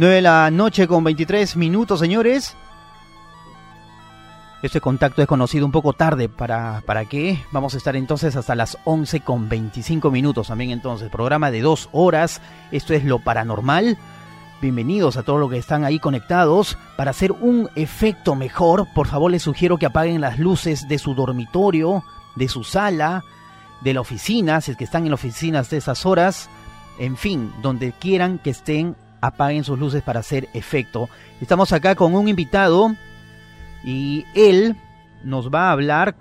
9 de la noche con 23 minutos, señores. Este contacto es conocido un poco tarde. ¿Para, ¿Para qué? Vamos a estar entonces hasta las 11 con 25 minutos también entonces. Programa de dos horas. Esto es lo paranormal. Bienvenidos a todos los que están ahí conectados. Para hacer un efecto mejor, por favor les sugiero que apaguen las luces de su dormitorio, de su sala, de la oficina, si es que están en oficinas de esas horas. En fin, donde quieran que estén, apaguen sus luces para hacer efecto. Estamos acá con un invitado y él nos va a hablar.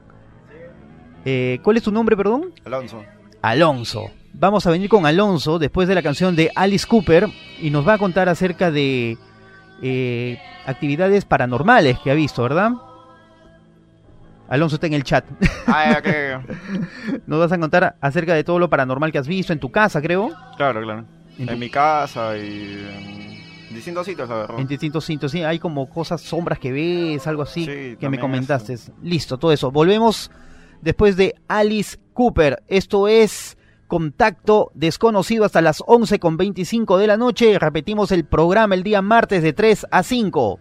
Eh, ¿Cuál es tu nombre, perdón? Alonso. Alonso. Vamos a venir con Alonso después de la canción de Alice Cooper y nos va a contar acerca de eh, actividades paranormales que ha visto, ¿verdad? Alonso está en el chat. Ah, nos vas a contar acerca de todo lo paranormal que has visto en tu casa, creo. Claro, claro. En, mi casa y en distintos sitios, la verdad. En distintos sitios, sí. Hay como cosas, sombras que ves, algo así que me comentaste. Listo, todo eso. Volvemos después de Alice Cooper. Esto es Contacto Desconocido hasta las 11 con 25 de la noche. Repetimos el programa el día martes de 3 a 5.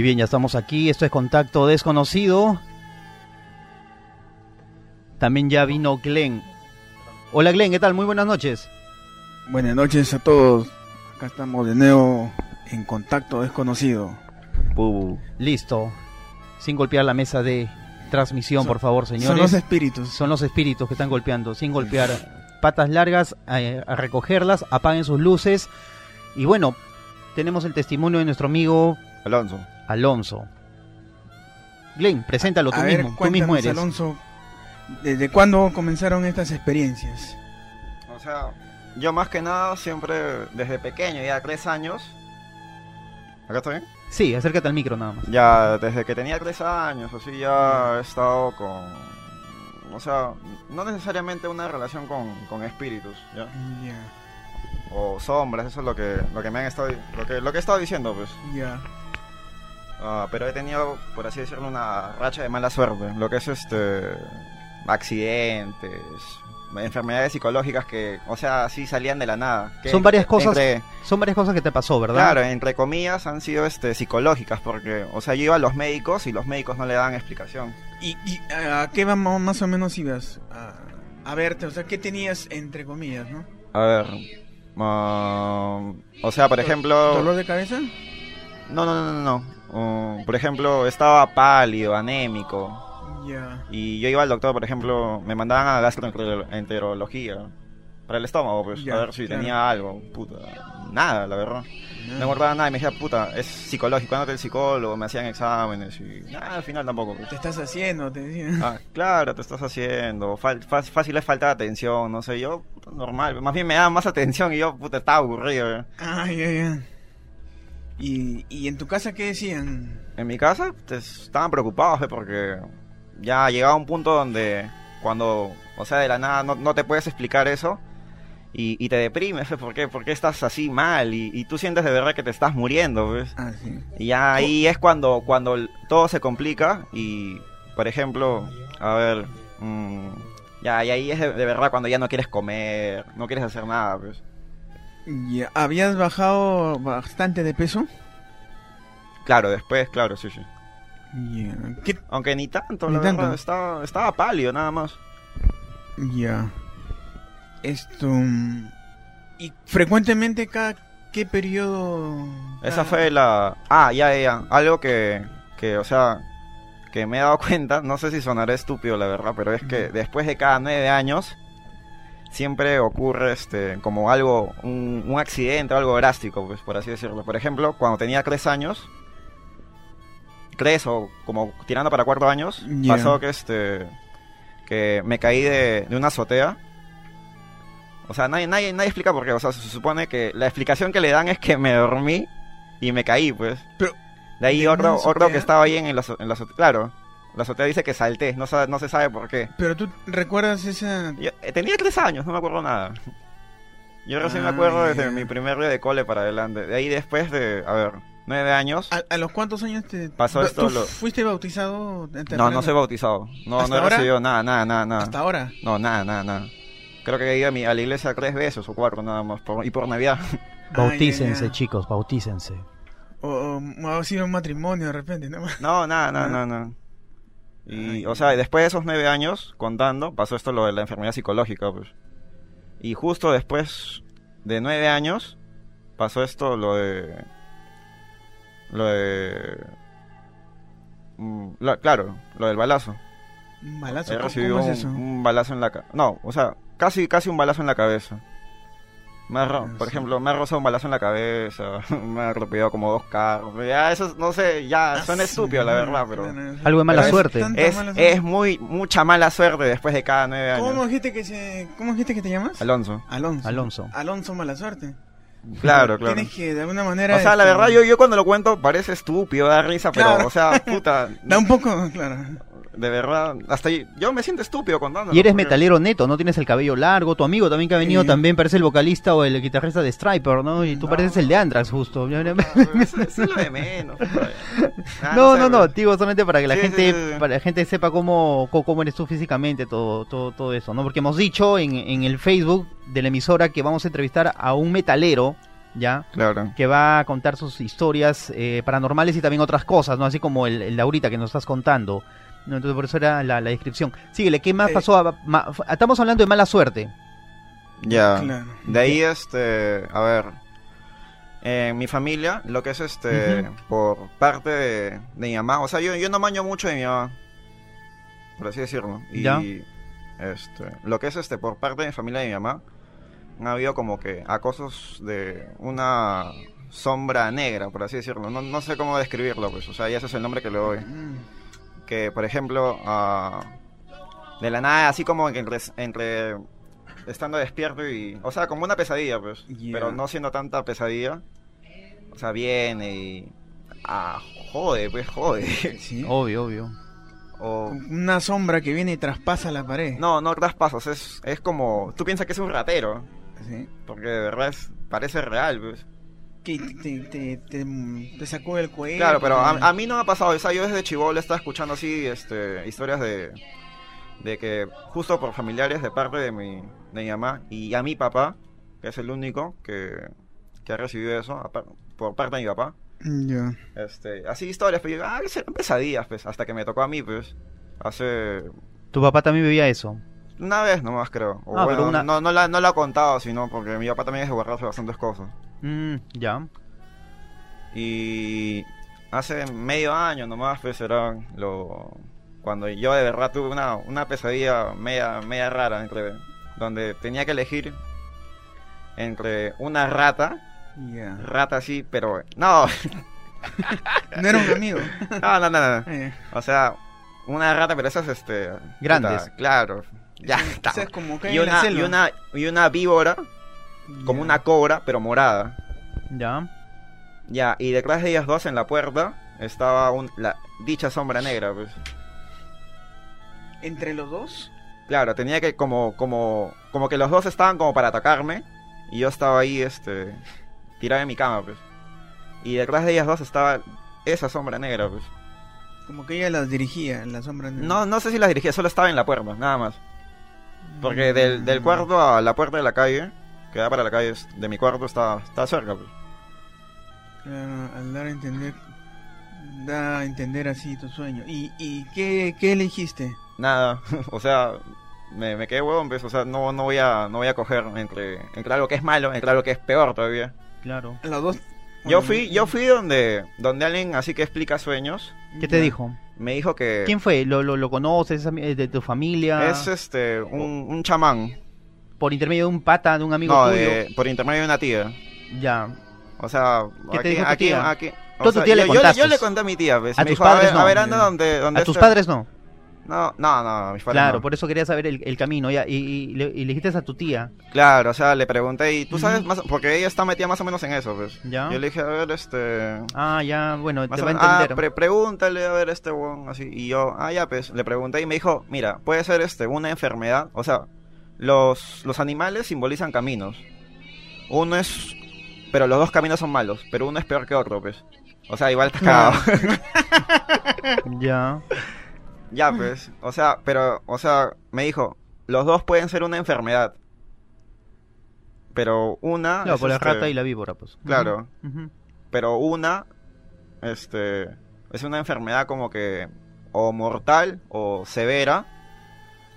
Y bien, ya estamos aquí. Esto es Contacto Desconocido. También ya vino Glenn. Hola Glenn, ¿qué tal? Muy buenas noches. Buenas noches a todos. Acá estamos de nuevo en Contacto Desconocido. Listo. Sin golpear la mesa de transmisión, por favor, señores. Son los espíritus. Son los espíritus que están golpeando, sin golpear. Patas largas, a, a recogerlas, apaguen sus luces. Y bueno, tenemos el testimonio de nuestro amigo Alonso. Alonso. Glenn, preséntalo tú mismo. tú mismo eres. Alonso, ¿desde cuándo comenzaron estas experiencias? O sea, yo más que nada siempre desde pequeño, ya tres años. ¿Acá está bien? Sí, acércate al micro nada más. Ya desde que tenía tres años, así ya he estado con. O sea, no necesariamente una relación con, con espíritus, ¿ya? O sombras, eso es lo que, lo que me han estado. Lo que, lo que he estado diciendo, pues. Ya. Ah, pero he tenido, por así decirlo, una racha de mala suerte. Lo que es este. accidentes, enfermedades psicológicas que, o sea, sí salían de la nada. son varias cosas. son varias cosas que te pasó, ¿verdad? Claro, entre comillas han sido este psicológicas porque, o sea, yo iba a los médicos y los médicos no le dan explicación. ¿Y, a qué vamos más o menos ibas a, a, verte? O sea, ¿qué tenías entre comillas, no? A ver, o sea, por ejemplo. ¿Dolor de cabeza? No, no, no, no, no. Por ejemplo, estaba pálido, anémico y yo iba al doctor, por ejemplo, me mandaban a gastroenterología para el estómago, pues, a ver si tenía algo. Puta, nada, la verdad. No me acordaba nada y me decía, puta, es psicológico, andate el psicólogo, me hacían exámenes y nada, al final tampoco. Pues. Te estás haciendo, te decían. Ah, claro, te estás haciendo. fácil es falta de atención, no sé, yo, normal. Más bien me daban más atención y yo, puta, estaba aburrido. Ay, ay, ay. ¿Y, ¿Y en tu casa qué decían? En mi casa estaban preocupados, eh, porque ya llegaba un punto donde cuando, o sea, de la nada no, te puedes explicar eso y, te deprimes, ¿por qué? Porque estás así mal y, tú sientes de verdad que te estás muriendo, ¿ves? Ah, y ya ahí es cuando, cuando todo se complica y, por ejemplo, a ver, mm, ya, y ahí es de, verdad cuando ya no quieres comer, no quieres hacer nada, pues. ¿Habías bajado bastante de peso? Claro, después, claro, sí, sí. Aunque ni tanto, la verdad, estaba, estaba pálido nada más. Ya. Esto. ¿Y frecuentemente cada qué periodo? Esa fue la. Ah, ya, ya. Algo que, que, o sea, que me he dado cuenta, no sé si sonará estúpido la verdad, pero es que después de cada nueve años siempre ocurre este como algo, un, un accidente, algo drástico, pues por así decirlo. Por ejemplo, cuando tenía tres años, tres o como tirando para cuatro años, pasó que este que me caí de, una azotea. O sea, nadie, nadie, nadie explica por qué. O sea, se supone que la explicación que le dan es que me dormí y me caí, pues. Pero, de ahí otro, otro que estaba ahí en la, en azotea. Claro, la azotea dice que salté, no, no se sabe por qué. Pero tú recuerdas esa... Eh, tenía tres años, no me acuerdo nada. Yo recién me acuerdo desde mi primer día de cole para adelante. De ahí después de, a ver, nueve años. ¿A, los cuántos años te pasó esto? ¿Fuiste bautizado? No, no soy bautizado. No, no he recibido nada, nada, nada, nada. ¿Hasta ahora? No, nada, nada, nada. Creo que he ido a, mi, a la iglesia tres veces o cuatro nada más. y por Navidad. Bautícense, chicos, bautícense. O, ha sido un matrimonio de repente, ¿no? No, nada, nada, nada, Y, o sea, después de esos nueve años, contando, pasó esto lo de la enfermedad psicológica, pues. Y justo después de nueve años, pasó esto lo de lo de... Mm, claro, lo del balazo. ¿Un balazo? ¿Cómo, es eso? Un, balazo en la cabeza. No, o sea, casi, casi un balazo en la cabeza. Me ah, por ejemplo, me ha rozado un balazo en la cabeza, me ha atropellado como dos carros. Ya, eso, no sé, ya ah, suena estúpido, la verdad, pero... Algo de mala suerte. Es, es, muy, mucha mala suerte después de cada nueve años. ¿Cómo dijiste que, se, ¿cómo dijiste que te llamas? Alonso. Alonso. Alonso. Alonso, mala suerte. Claro, claro. Tienes que de alguna manera. O sea, la este, verdad, yo, yo cuando lo cuento parece estúpido, da risa, pero, o sea, puta. da un poco, claro. De verdad, hasta yo me siento estúpido contando. Y eres metalero neto, no tienes el cabello largo. Tu amigo también que ha venido también parece el vocalista o el guitarrista de Striper, ¿no? Y tú pareces el de Anthrax, justo. No, es lo de menos. Ah, no, no, no, digo solamente para que la gente para la gente sepa cómo, cómo eres tú físicamente, todo, todo, todo eso, ¿no? Porque hemos dicho en, en el Facebook de la emisora que vamos a entrevistar a un metalero ¿ya? Claro. Que va a contar sus historias eh, paranormales y también otras cosas, ¿no? Así como el, el Laurita que nos estás contando. ¿No? Entonces por eso era la, la descripción. Síguele, ¿qué más Eh. pasó? A- ma- estamos hablando de mala suerte. Ya. Claro. De ahí, este, a ver, en mi familia, lo que es este, por parte de, de mi mamá, o sea, yo, yo no maño mucho de mi mamá, por así decirlo. Y, Ya. este, lo que es este, por parte de mi familia de mi mamá, han habido como que acosos de una sombra negra, por así decirlo. No, no sé cómo describirlo, pues, o sea, ya ese es el nombre que le doy. Mm. Que por ejemplo ah, de la nada así como que entre, entre estando despierto y o sea como una pesadilla pues pero no siendo tanta pesadilla o sea viene y ah jode pues jode Sí. Obvio, obvio. o Una sombra que viene y traspasa la pared. no no das pasos es es como tú piensas que es un ratero Sí. porque de verdad es- parece real pues Que te, te, te- te sacó el cuello. Claro, pero a, a mí no me ha pasado. O sea, yo desde chivolo estaba escuchando así este, historias de, de que justo por familiares de parte de mi, de mi mamá y a mi papá, que es el único que, que ha recibido eso, por parte de mi papá, Ya. este, así historias, pero yo, ah, serán pesadillas, pues, hasta que me tocó a mí, pues, hace Tu papá también vivía eso. una vez nomás, creo. O Ah, pero bueno, una- no, no, la, no la ha contado, sino porque mi papá también es de guardarse bastantes cosas. Mm, ya. Y hace medio año nomás, pues era lo cuando yo de verdad tuve una, una pesadilla media, media rara entre donde tenía que elegir entre una rata, rata así, pero no, No era un amigo. no, no, no, no. Eh, o sea, una rata, pero esas este Grandes. puta, claro, ya o está. sea, es como que Y una, y una y una víbora, como una cobra, pero morada. Ya. Ya, y detrás de ellas dos en la puerta estaba un, la dicha sombra negra, pues. ¿Entre los dos? Claro, tenía que como, como, como que los dos estaban como para atacarme y yo estaba ahí, este, tirado en mi cama, pues. Y detrás de ellas dos estaba esa sombra negra, pues. Como que ella las dirigía, la sombra negra. No, no sé si las dirigía, solo estaba en la puerta, nada más. Porque del, Mm. del cuarto a la puerta de la calle, que da para la calle de mi cuarto, está, está cerca, pues. Claro, al dar a entender. Da a entender así tu sueño. ¿Y, y qué, qué elegiste? Nada, o sea, me, me quedé huevón, pues, o sea, no, no voy a, no voy a coger entre, entre algo que es malo, entre algo que es peor todavía. Claro. Los dos. Yo fui, yo fui donde, donde alguien así que explica sueños, ¿Qué te dijo? me dijo que ¿Quién fue? ¿Lo, lo, lo conoces? ¿Es de tu familia? es este un, un chamán, ¿Por intermedio de un pata, de un amigo no, tuyo? de- por intermedio de una tía. Ya. O sea, ¿Qué te aquí, dijo tu aquí, tía? aquí- o Tú a tu sea, tía le yo, yo contaste. yo le conté a mi tía, pues, A me tus dijo, a padres ver, no. a ver, anda donde, donde ¿A tus padres no? No, no, no, a mis padres Claro, no. por eso quería saber el, el camino. Ya. Y, y le, y le dijiste a tu tía. Claro, o sea, le pregunté y tú sabes más, porque ella está metida más o menos en eso, pues. Ya. Yo le dije, a ver, este, Ah, ya, bueno, te va a menos, ah, entender. pre- pregúntale a ver este weón así. Y yo, ah, ya pues, le pregunté y me dijo, mira, puede ser este una enfermedad. O sea, los, los animales simbolizan caminos. Uno es. Pero los dos caminos son malos, pero uno es peor que otro, pues. O sea, igual estás cagado. Ya. ya, pues. O sea, pero, o sea, me dijo, los dos pueden ser una enfermedad. Pero una. Claro, es, por la este, rata y la víbora, pues. Claro. Pero una este es una enfermedad como que o mortal o severa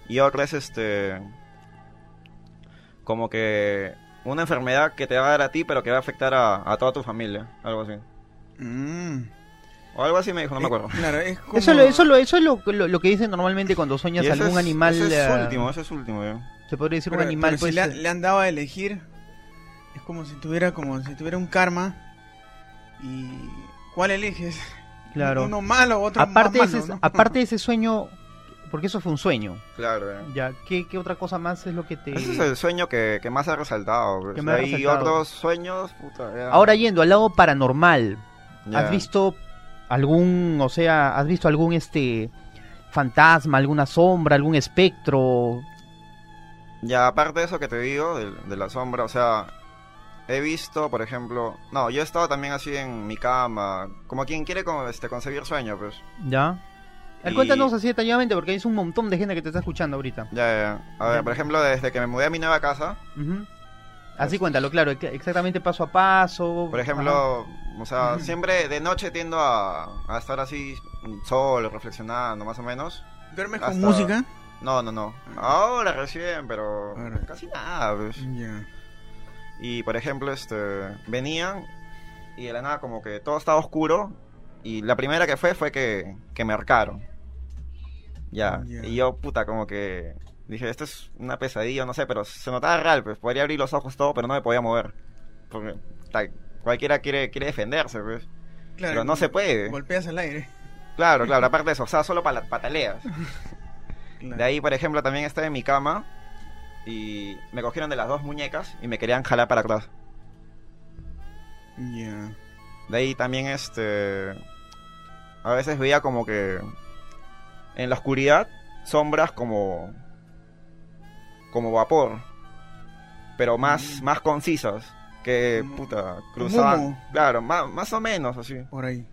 y otra es este como que una enfermedad que te va a dar a ti pero que va a afectar a, a toda tu familia algo así Mm. o algo así me dijo no me Eh, acuerdo claro, es como... Eso, lo- eso, lo- eso es lo, lo, lo que dicen normalmente cuando sueñas algún es- animal. ese es eh, último ese es último. Se podría decir Pero- un animal, pero pues. si le, eh, han- le han dado a elegir, es como si tuviera como si tuviera un karma. ¿Y cuál eliges? Claro. Uno malo, otro aparte, más malo, ese, ¿no? aparte de ese sueño, porque eso fue un sueño. claro ya. Ya, ¿qué, qué otra cosa más es lo que te. ese es el sueño que, que más ha resaltado. Que hay resaltado. otros sueños puta. Ahora yendo al lado paranormal. ¿has visto algún, o sea, has visto algún este fantasma, alguna sombra, algún espectro? Ya, aparte de eso que te digo, de, de la sombra, o sea, he visto, por ejemplo, no, yo he estado también así en mi cama, como quien quiere como, este, conseguir sueño, pues. ¿Ya? A ver, Y- Cuéntanos así detalladamente, porque hay un montón de gente que te está escuchando ahorita. Ya, ya, ya. A ver, por ejemplo, desde que me mudé a mi nueva casa, Ujú. Así cuéntalo, claro, ex- exactamente paso a paso. Por ejemplo, o sea, siempre de noche tiendo a, a estar así solo, reflexionando, más o menos. ¿Duermes con Hasta- música? No, no, no. Ahora recién, pero Ahora. casi nada. pues. Ya. Y por ejemplo, este, venían y de la nada como que todo estaba oscuro y la primera que fue fue que, que me ahorcaron. Ya. Y yo, puta, como que dije, esto es una pesadilla, no sé, pero se notaba real, pues podría abrir los ojos todo, pero no me podía mover. Porque ta, cualquiera quiere, quiere defenderse, pues. Claro, Pero no se puede. Golpeas al aire. Claro, claro, aparte de eso, o sea, solo para pataleas. Claro. De ahí, por ejemplo, también estaba en mi cama y me cogieron de las dos muñecas y me querían jalar para atrás. Ya. De ahí también, este. A veces veía como que. En la oscuridad, sombras como. Como vapor. Pero más, Mm. más concisas. Que, Como- puta, cruzaban. Claro, más, más o menos así. Por ahí.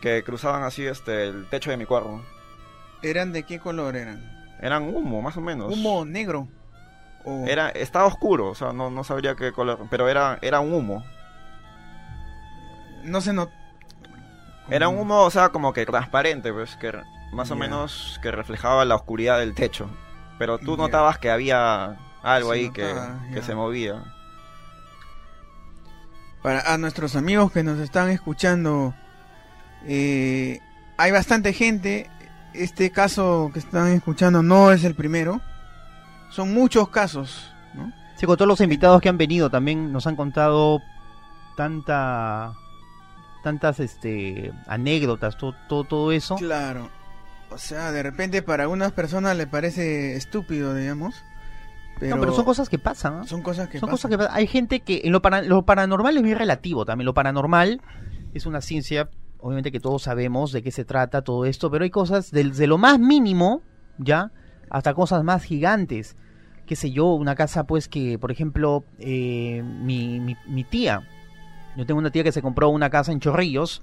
Que cruzaban así este el techo de mi cuarto. ¿Eran de qué color eran? Eran humo, más o menos. ¿Humo negro? O... Era, estaba oscuro, o sea, no, no sabría qué color. Pero era, era un humo. No se notó. Era un humo, o sea, como que transparente, pues, que más o menos que reflejaba la oscuridad del techo. Pero tú notabas que había algo Se ahí que, notaba, que se movía. Para a nuestros amigos que nos están escuchando, eh, hay bastante gente. Este caso que están escuchando no es el primero. Son muchos casos, ¿no? Sí, con todos los invitados que han venido también nos han contado tanta tantas este anécdotas, todo, todo, todo eso. Claro. O sea, de repente para algunas personas le parece estúpido, digamos. Pero, no, pero son cosas que pasan. ¿no? son cosas que Son pasan. cosas que pasan. Hay gente que en lo, para- lo paranormal es muy relativo también. Lo paranormal es una ciencia, obviamente que todos sabemos de qué se trata todo esto, pero hay cosas desde lo más mínimo, ya, hasta cosas más gigantes. Qué sé yo, una casa pues que, por ejemplo, eh, mi, mi, mi tía, yo tengo una tía que se compró una casa en Chorrillos,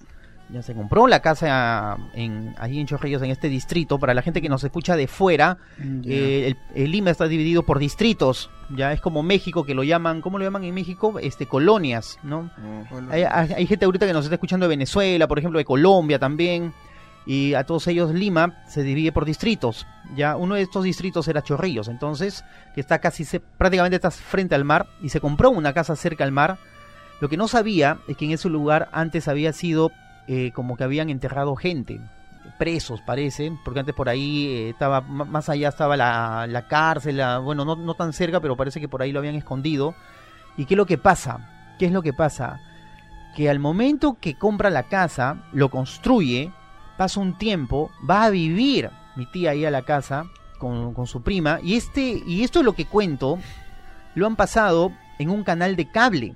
ya se compró la casa en, ahí en Chorrillos, en este distrito, para la gente que nos escucha de fuera, Ya. eh, el, el Lima está dividido por distritos, ya es como México que lo llaman, ¿cómo lo llaman en México? Este colonias, ¿no? Mm. O lo- Hay, hay- hay gente ahorita que nos está escuchando de Venezuela, por ejemplo, de Colombia también, y a todos ellos Lima se divide por distritos. Ya uno de estos distritos era Chorrillos, entonces que está casi se- prácticamente estás frente al mar y se compró una casa cerca al mar. Lo que no sabía es que en ese lugar antes había sido eh, como que habían enterrado gente, presos parece, porque antes por ahí eh, estaba más allá estaba la, la cárcel, bueno, no, no tan cerca, pero parece que por ahí lo habían escondido. ¿Y qué es lo que pasa? ¿Qué es lo que pasa? Que al momento que compra la casa, lo construye, pasa un tiempo, va a vivir mi tía ahí a la casa con, con su prima, y este, y esto es lo que cuento, lo han pasado en un canal de cable.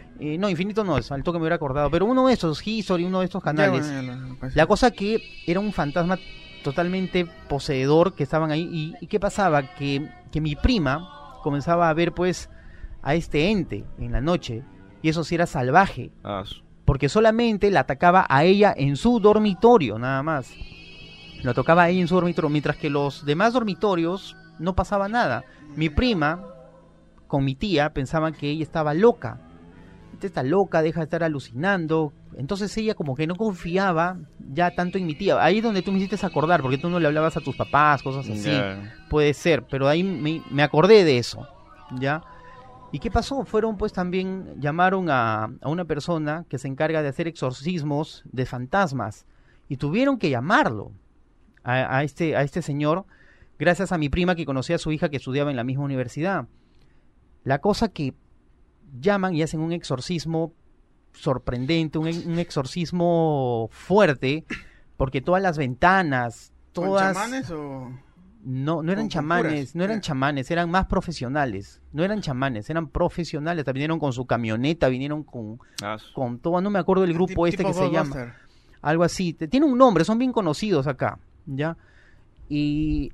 Eh, no, Infinito no es, al toque me hubiera acordado, pero uno de esos, History, uno de estos Ya, canales. bueno, ya lo- pues, La cosa que era un fantasma totalmente poseedor que estaban ahí. ¿Y, y qué pasaba? Que, que mi prima comenzaba a ver pues a este ente en la noche. Y eso sí era salvaje. Ah, Porque solamente la atacaba a ella en su dormitorio, nada más. Lo tocaba a ella en su dormitorio. Mientras que los demás dormitorios no pasaba nada. Mi prima con mi tía pensaban que ella estaba loca. Está loca, deja de estar alucinando. Entonces ella como que no confiaba ya tanto en mi tía. Ahí es donde tú me hiciste acordar, porque tú no le hablabas a tus papás, cosas así. Puede ser, pero ahí me, me acordé de eso, ¿ya? ¿Y qué pasó? Fueron pues también, llamaron a, a una persona que se encarga de hacer exorcismos de fantasmas y tuvieron que llamarlo a, a este, a este señor gracias a mi prima que conocía a su hija que estudiaba en la misma universidad. La cosa que llaman y hacen un exorcismo sorprendente, un, un exorcismo fuerte, porque todas las ventanas, ¿Con todas... chamanes o...? No, no eran Con- con chamanes, curas, no eran chamanes, eran más profesionales. No eran chamanes, eran profesionales. Vinieron con su camioneta, vinieron con, Ah, con todo. No me acuerdo del grupo Tip- este que se llama. Algo así. Tiene un nombre, son bien conocidos acá, ¿ya? Y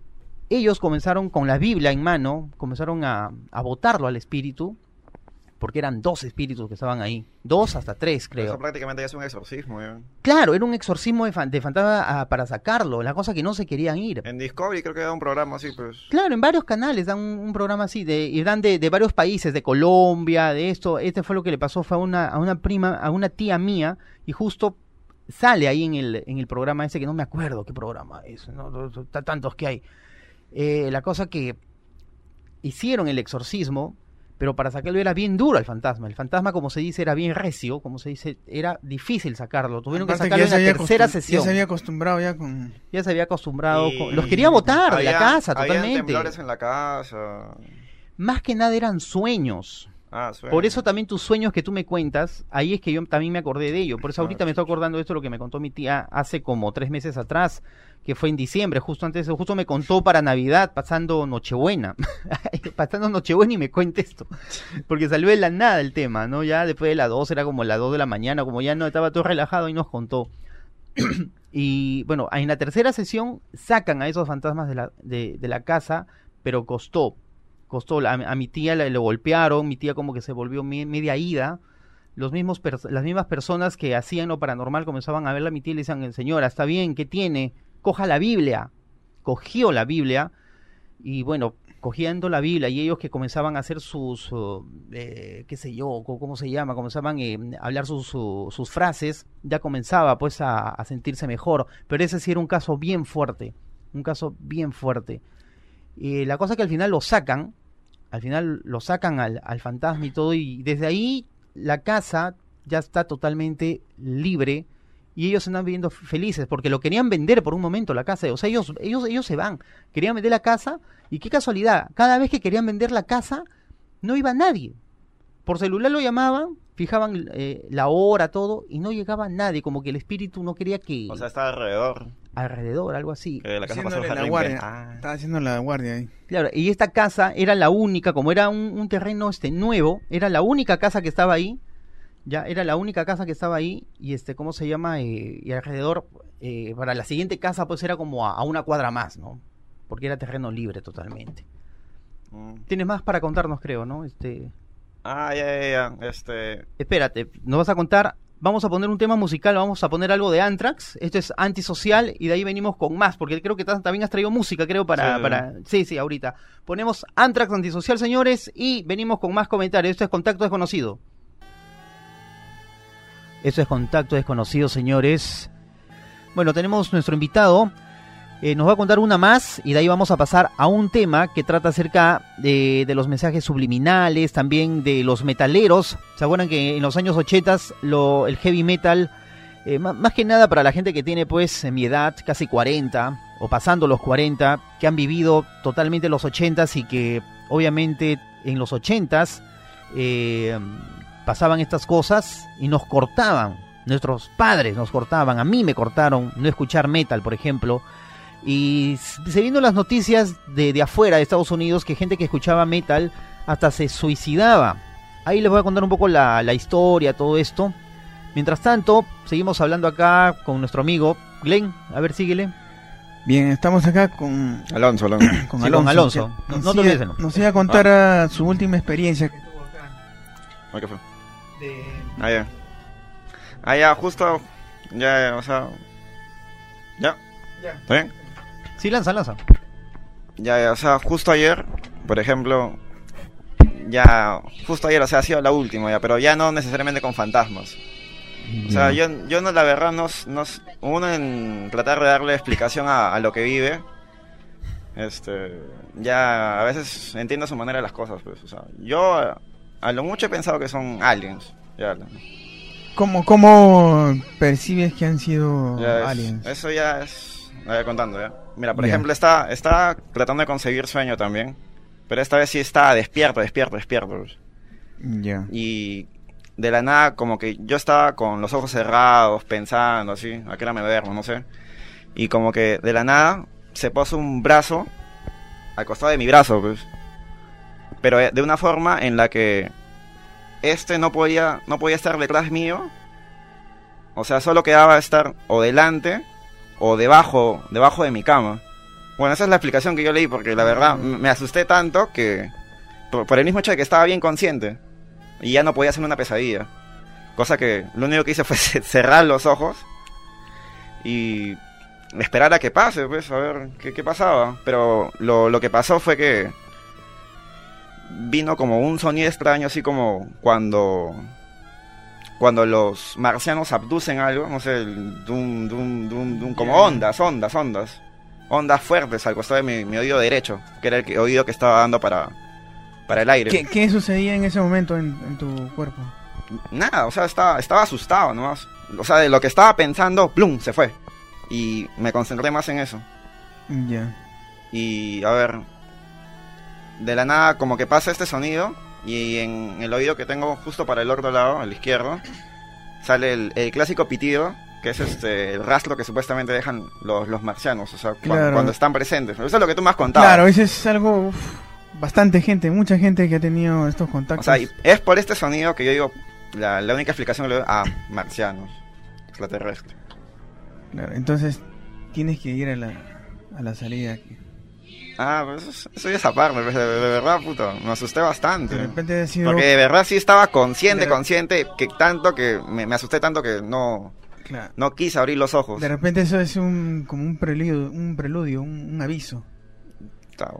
ellos comenzaron con la Biblia en mano, comenzaron a, a votarlo al espíritu, porque eran dos espíritus que estaban ahí, dos hasta tres, Eso creo. prácticamente ya es un exorcismo. ¿eh? Claro, era un exorcismo de, fan- de fantasma ah, para sacarlo, la cosa que no se querían ir. En Discovery creo que da un programa así, pues. Claro, en varios canales dan un, un programa así, de, y dan de, de varios países, de Colombia, de esto. Este fue lo que le pasó, fue a una, a una prima, a una tía mía, y justo sale ahí en el, en el programa ese, que no me acuerdo qué programa es, tantos que hay. Eh, la cosa que hicieron el exorcismo, pero para sacarlo era bien duro el fantasma. El fantasma, como se dice, era bien recio, como se dice, era difícil sacarlo. Tuvieron que sacarlo ya en se la había tercera sesión. Ya se había acostumbrado ya con... Ya se había acostumbrado. Y con- Los quería botar de la casa totalmente. temblores en la casa. Más que nada eran sueños. Ah, suena. Por eso también tus sueños que tú me cuentas, ahí es que yo también me acordé de ello. Por eso Ah, ahorita me estoy acordando de esto, lo que me contó mi tía hace como tres meses atrás, que fue en diciembre, justo antes, justo me contó para Navidad, pasando Nochebuena. pasando Nochebuena y me cuenta esto. Porque salió de la nada el tema, ¿no? Ya después de las 2, era como las 2 de la mañana, como ya no estaba todo relajado y nos contó. y bueno, en la tercera sesión sacan a esos fantasmas de la, de, la casa, pero costó costó a, mi tía le, golpearon mi tía como que se volvió me- media ida los mismos las mismas personas que hacían lo paranormal comenzaban a verla a mi tía y le decían señora está bien qué tiene coja la Biblia. Cogió la Biblia y bueno cogiendo la Biblia y ellos que comenzaban a hacer sus eh, qué sé yo cómo se llama comenzaban eh, a hablar sus, su- sus frases ya comenzaba pues a, sentirse mejor. Pero ese sí era un caso bien fuerte un caso bien fuerte. Y la cosa que al final lo sacan, al final lo sacan al, al fantasma y todo, y desde ahí la casa ya está totalmente libre y ellos andan viviendo felices porque lo querían vender por un momento la casa, o sea, ellos, ellos, ellos se van, querían vender la casa y qué casualidad, cada vez que querían vender la casa no iba nadie. Por celular lo llamaban, fijaban eh, la hora, todo, y no llegaba nadie, como que el espíritu no quería que O sea, está alrededor. alrededor, algo así. Que la casa pasó la guardia. Ah. Estaba haciendo la guardia ahí. Claro, y esta casa era la única, como era un, un terreno este nuevo, era la única casa que estaba ahí, ya era la única casa que estaba ahí, y este, ¿cómo se llama? Eh, y alrededor, eh, para la siguiente casa, pues era como a, a una cuadra más, ¿no? Porque era terreno libre totalmente. Mm. Tienes más para contarnos, creo, ¿no? Este, Ah, ya, ya, ya. Este. espérate, nos vas a contar, vamos a poner un tema musical, vamos a poner algo de Anthrax, esto es antisocial, y de ahí venimos con más, porque creo que ta- también has traído música, creo, para, Sí. para... Sí, sí, ahorita. Ponemos Anthrax antisocial, señores, y venimos con más comentarios. Esto es Contacto Desconocido. Esto es Contacto Desconocido, señores. Bueno, tenemos nuestro invitado. eh, nos va a contar una más y de ahí vamos a pasar a un tema que trata acerca de, de los mensajes subliminales, también de los metaleros. ¿Se acuerdan que en los años 80 lo, el heavy metal, eh, más que nada para la gente que tiene pues mi edad, casi 40 o pasando los 40, que han vivido totalmente los 80s y que obviamente en los 80s eh, pasaban estas cosas y nos cortaban. Nuestros padres nos cortaban, a mí me cortaron no escuchar metal, por ejemplo. Y se viendo las noticias de, de afuera de Estados Unidos que gente que escuchaba metal hasta se suicidaba. Ahí les voy a contar un poco la, la historia, todo esto. Mientras tanto, seguimos hablando acá con nuestro amigo Glenn. A ver, síguele. Bien, estamos acá con, Alonso, Alonso. con Sí, Alonso. con Alonso. que No- nos no te iba- olvides el nombre. Nos iba a contar ah, su última experiencia que tuvo acá. ¿Qué fue? De... Ah, ya. Ah, ya, justo. Ya, ya, o sea. Ya. Ya. ¿Está bien? Sí, lanza, lanza. Ya, ya, o sea, justo ayer, por ejemplo. Ya, justo ayer, o sea, ha sido la última ya, pero ya no necesariamente con fantasmas. O sea, yo, yo no, la verdad, no, no uno en tratar de darle explicación a, a lo que vive, este, ya a veces entiendo su manera de las cosas, pues, o sea, yo a, lo mucho he pensado que son aliens, ya, ¿Cómo, ¿Cómo percibes que han sido ya es- aliens? eso ya es, lo voy contando, ya. Mira, por Ya. ejemplo, está, está tratando de conseguir sueño también, pero esta vez sí está despierto, despierto, despierto. Ya. y de la nada como que yo estaba con los ojos cerrados pensando así a qué hora me duermo no sé y como que de la nada se puso un brazo al costado de mi brazo, pues. Pero eh, de una forma en la que este no podía, no podía estar detrás mío. O sea, solo quedaba estar o delante o debajo, debajo de mi cama. Bueno, esa es la explicación que yo leí porque la verdad m- me asusté tanto que por, por el mismo hecho de que estaba bien consciente y ya no podía hacer una pesadilla. Cosa que lo único que hice fue ce- cerrar los ojos y esperar a que pase, pues, a ver qué, qué pasaba. Pero lo, lo que pasó fue que vino como un sonido extraño, así como cuando cuando los marcianos abducen algo, no sé, dum, dum, dum, dum, como ondas, ondas, ondas. Ondas fuertes al costado de mi, mi oído derecho, que era el oído que estaba dando para, para el aire. ¿Qué, qué sucedía en ese momento en, en tu cuerpo? Nada, o sea, estaba, estaba asustado nomás. O sea, de lo que estaba pensando, plum, se fue. Y me concentré más en eso. Ya. Y a ver, de la nada como que pasa este sonido y en el oído que tengo justo para el otro lado, el izquierdo, sale el, el clásico pitido, que es este el rastro que supuestamente dejan los, los marcianos, o sea, Claro. cuando, están presentes. Eso es lo que tú me has contado. Claro, eso es algo... uf, bastante gente, mucha gente que ha tenido estos o contactos. sea, y es por este sonido que yo digo, la, la única explicación que le doy, ah, marcianos, extraterrestres. Claro, entonces tienes que ir a la, a la salida. aquí. Ah, pues eso, eso ya es aparte, pues, de, de verdad, puto, me asusté bastante. De repente ha sido... Porque de verdad sí estaba consciente, De- consciente, que tanto que me, me asusté tanto que no, claro, no quise abrir los ojos. de repente eso es un como un preludio, un preludio, un, un aviso.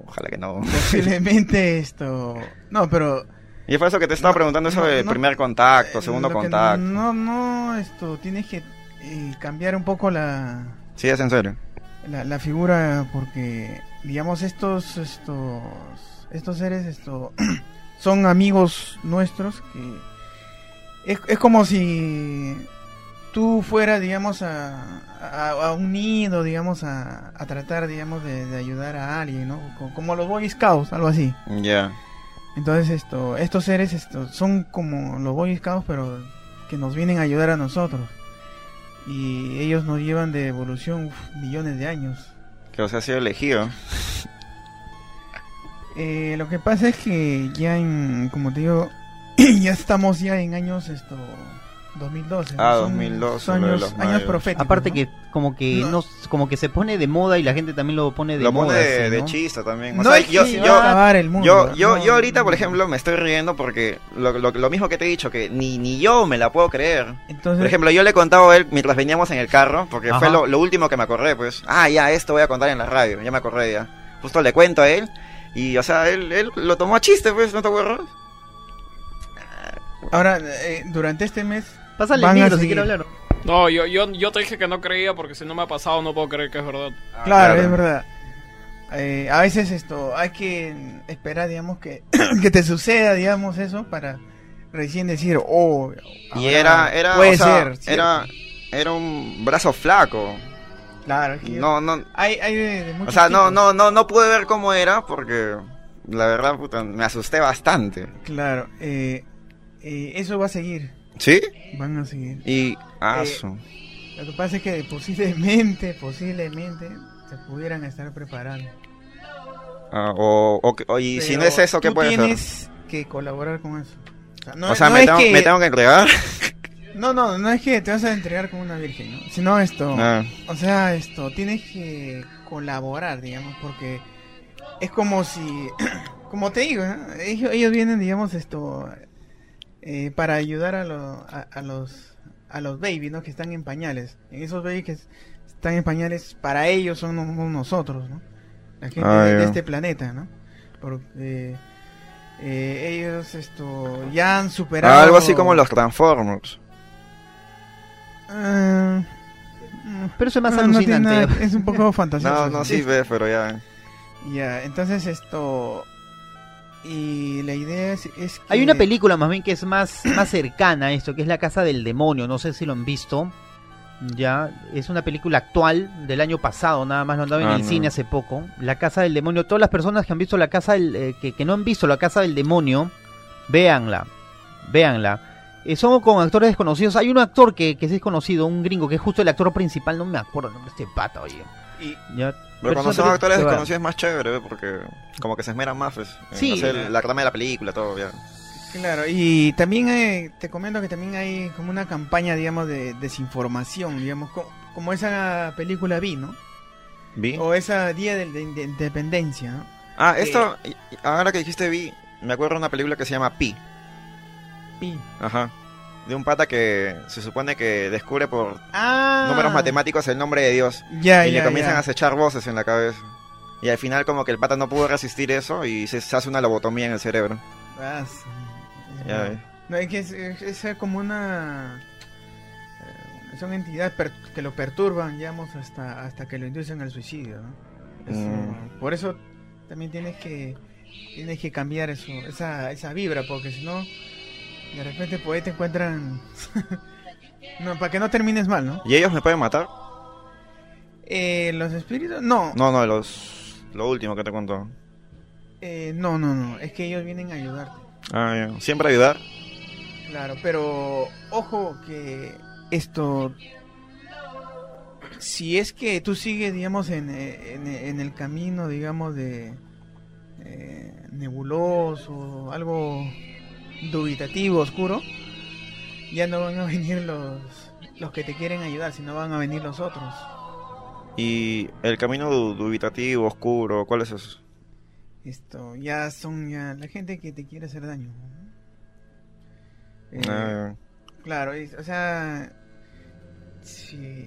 Ojalá que no. Posiblemente esto... No, pero... Y es por eso que te estaba No, preguntando eso no, no, primer contacto, eh, segundo contacto. No, no, esto, tienes que eh, cambiar un poco la, Sí, es en serio. la, la figura porque, digamos, estos, estos, estos seres, esto, son amigos nuestros que es, es como si tú fueras, digamos, a, a, a un nido, digamos, a, a tratar, digamos, de, de ayudar a alguien, ¿no? Co- Como los Boy Scouts, algo así. Ya. Entonces esto, estos seres esto, son como los Boy Scouts, pero que nos vienen a ayudar a nosotros. Y ellos nos llevan de evolución uf, millones de años. Que os ha sido elegido. Eh, lo que pasa es que ya en, como te digo, ya estamos ya en años esto 2012. ¿no? Ah, Son- 2012, son lo de años, los años proféticos. Aparte ¿no? que como que No. no. como que se pone de moda y la gente también lo pone de Lo moda. pone de, así, de ¿no? chiste también. O no sea, es yo, yo, va a acabar el mundo. yo, yo, no. yo ahorita, por ejemplo, me estoy riendo porque lo, lo, lo mismo que te he dicho, que ni, ni yo me la puedo creer. Entonces, Por ejemplo, yo le he contado a él mientras veníamos en el carro, porque fue lo, lo último que me acordé, pues. Ah, ya, esto voy a contar en la radio, ya me acordé ya. Justo le cuento a él, y, o sea, él, él lo tomó a chiste, pues, ¿no te acuerdas? ahora eh, durante este mes Pásale el micro si quiere hablar. No, yo, yo, yo te dije que no creía porque si no me ha pasado no puedo creer que es verdad. Ah, Claro, es verdad. Eh, a veces esto hay que esperar, digamos, que, que te suceda, digamos, eso para recién decir, oh, Y era, era, puede o sea, ser, era, era un brazo flaco. claro, es que No, no, hay, hay de, de o sea, no, no, no, no pude ver cómo era porque la verdad, puta, me asusté bastante. Claro, eh, eh, eso va a seguir, ¿Sí? van a seguir. Y, ah, Eh, Lo que pasa es que posiblemente, posiblemente se pudieran estar preparando. ah, o, o, y si no es eso, ¿qué puede ser? tienes que colaborar con eso. O sea, no, O sea, no me, tengo, que, me tengo que entregar. no, no, no es que te vas a entregar como una virgen, ¿no? Sino esto, Ah, o sea, esto, tienes que colaborar, digamos, porque es como si, como te digo, ¿no? ellos, ellos vienen, digamos, esto, eh, para ayudar a, lo- a, a los a los babies, ¿no? Que están en pañales. En esos babies que están en pañales, para ellos son nosotros, ¿no? La gente Ah, de, este planeta, ¿no? Porque eh, ellos esto ya han superado algo así como los Transformers. Ah, Pero eso es más no, alucinante. nada- es un poco fantasioso. No, no, sí ves, pero ya. Ya, entonces esto y la idea es, es que Hay una película más bien que es más, más cercana a esto, que es La Casa del Demonio, no sé si lo han visto. Ya, es una película actual del año pasado, nada más lo andaba en Ah, el no. cine hace poco. La Casa del Demonio, todas las personas que han visto La Casa del, eh, que, que no han visto La Casa del Demonio, véanla, véanla. Eh, son con actores desconocidos. Hay un actor que, que sí es conocido, un gringo, que es justo el actor principal, no me acuerdo el nombre de este pata, oye. y Ya, Pero cuando son actores desconocidos es más chévere, ¿ve? porque como que se esmeran más, pues, en Sí. hacer la trama de la película, todo, ya. Claro, y también hay- te comento que también hay como una campaña, digamos, de desinformación, digamos, co- como, esa película Vi, ¿no? Vi. O esa Día de, de- de Independencia, ¿no? Ah, esto, ahora que dijiste Vi, me acuerdo de una película que se llama Pi. Vi. Ajá. De un pata que se supone que descubre por Ah, números matemáticos el nombre de Dios. Y le comienzan a acechar voces en la cabeza. Y al final como que el pata no pudo resistir eso y se, se hace una lobotomía en el cerebro. Ah, sí. Ya ves. No, es que es, es- es como una... eh, Son entidades que lo perturban, digamos, hasta, hasta que lo inducen al suicidio, ¿no? Eso- Mm. Por eso también tienes que tienes que cambiar eso, esa, esa vibra, porque si no, de repente por ahí te encuentran... no, para que no termines mal, ¿no? ¿Y ellos me pueden matar? Eh, los espíritus, no, No, no, los... Lo último que te contó. eh, no, no, no, es que ellos vienen a ayudarte. Ah, ya. Siempre ayudar. Claro, pero ojo que esto, si es que tú sigues, digamos, en, en, en el camino, digamos, de eh, nebuloso, algo dubitativo, oscuro, ya no van a venir los, los que te quieren ayudar, sino van a venir los otros. Y el camino du- dubitativo, oscuro, ¿cuál es eso? Esto, ya son ya la gente que te quiere hacer daño. Eh, Ah, Claro, y- o sea, si,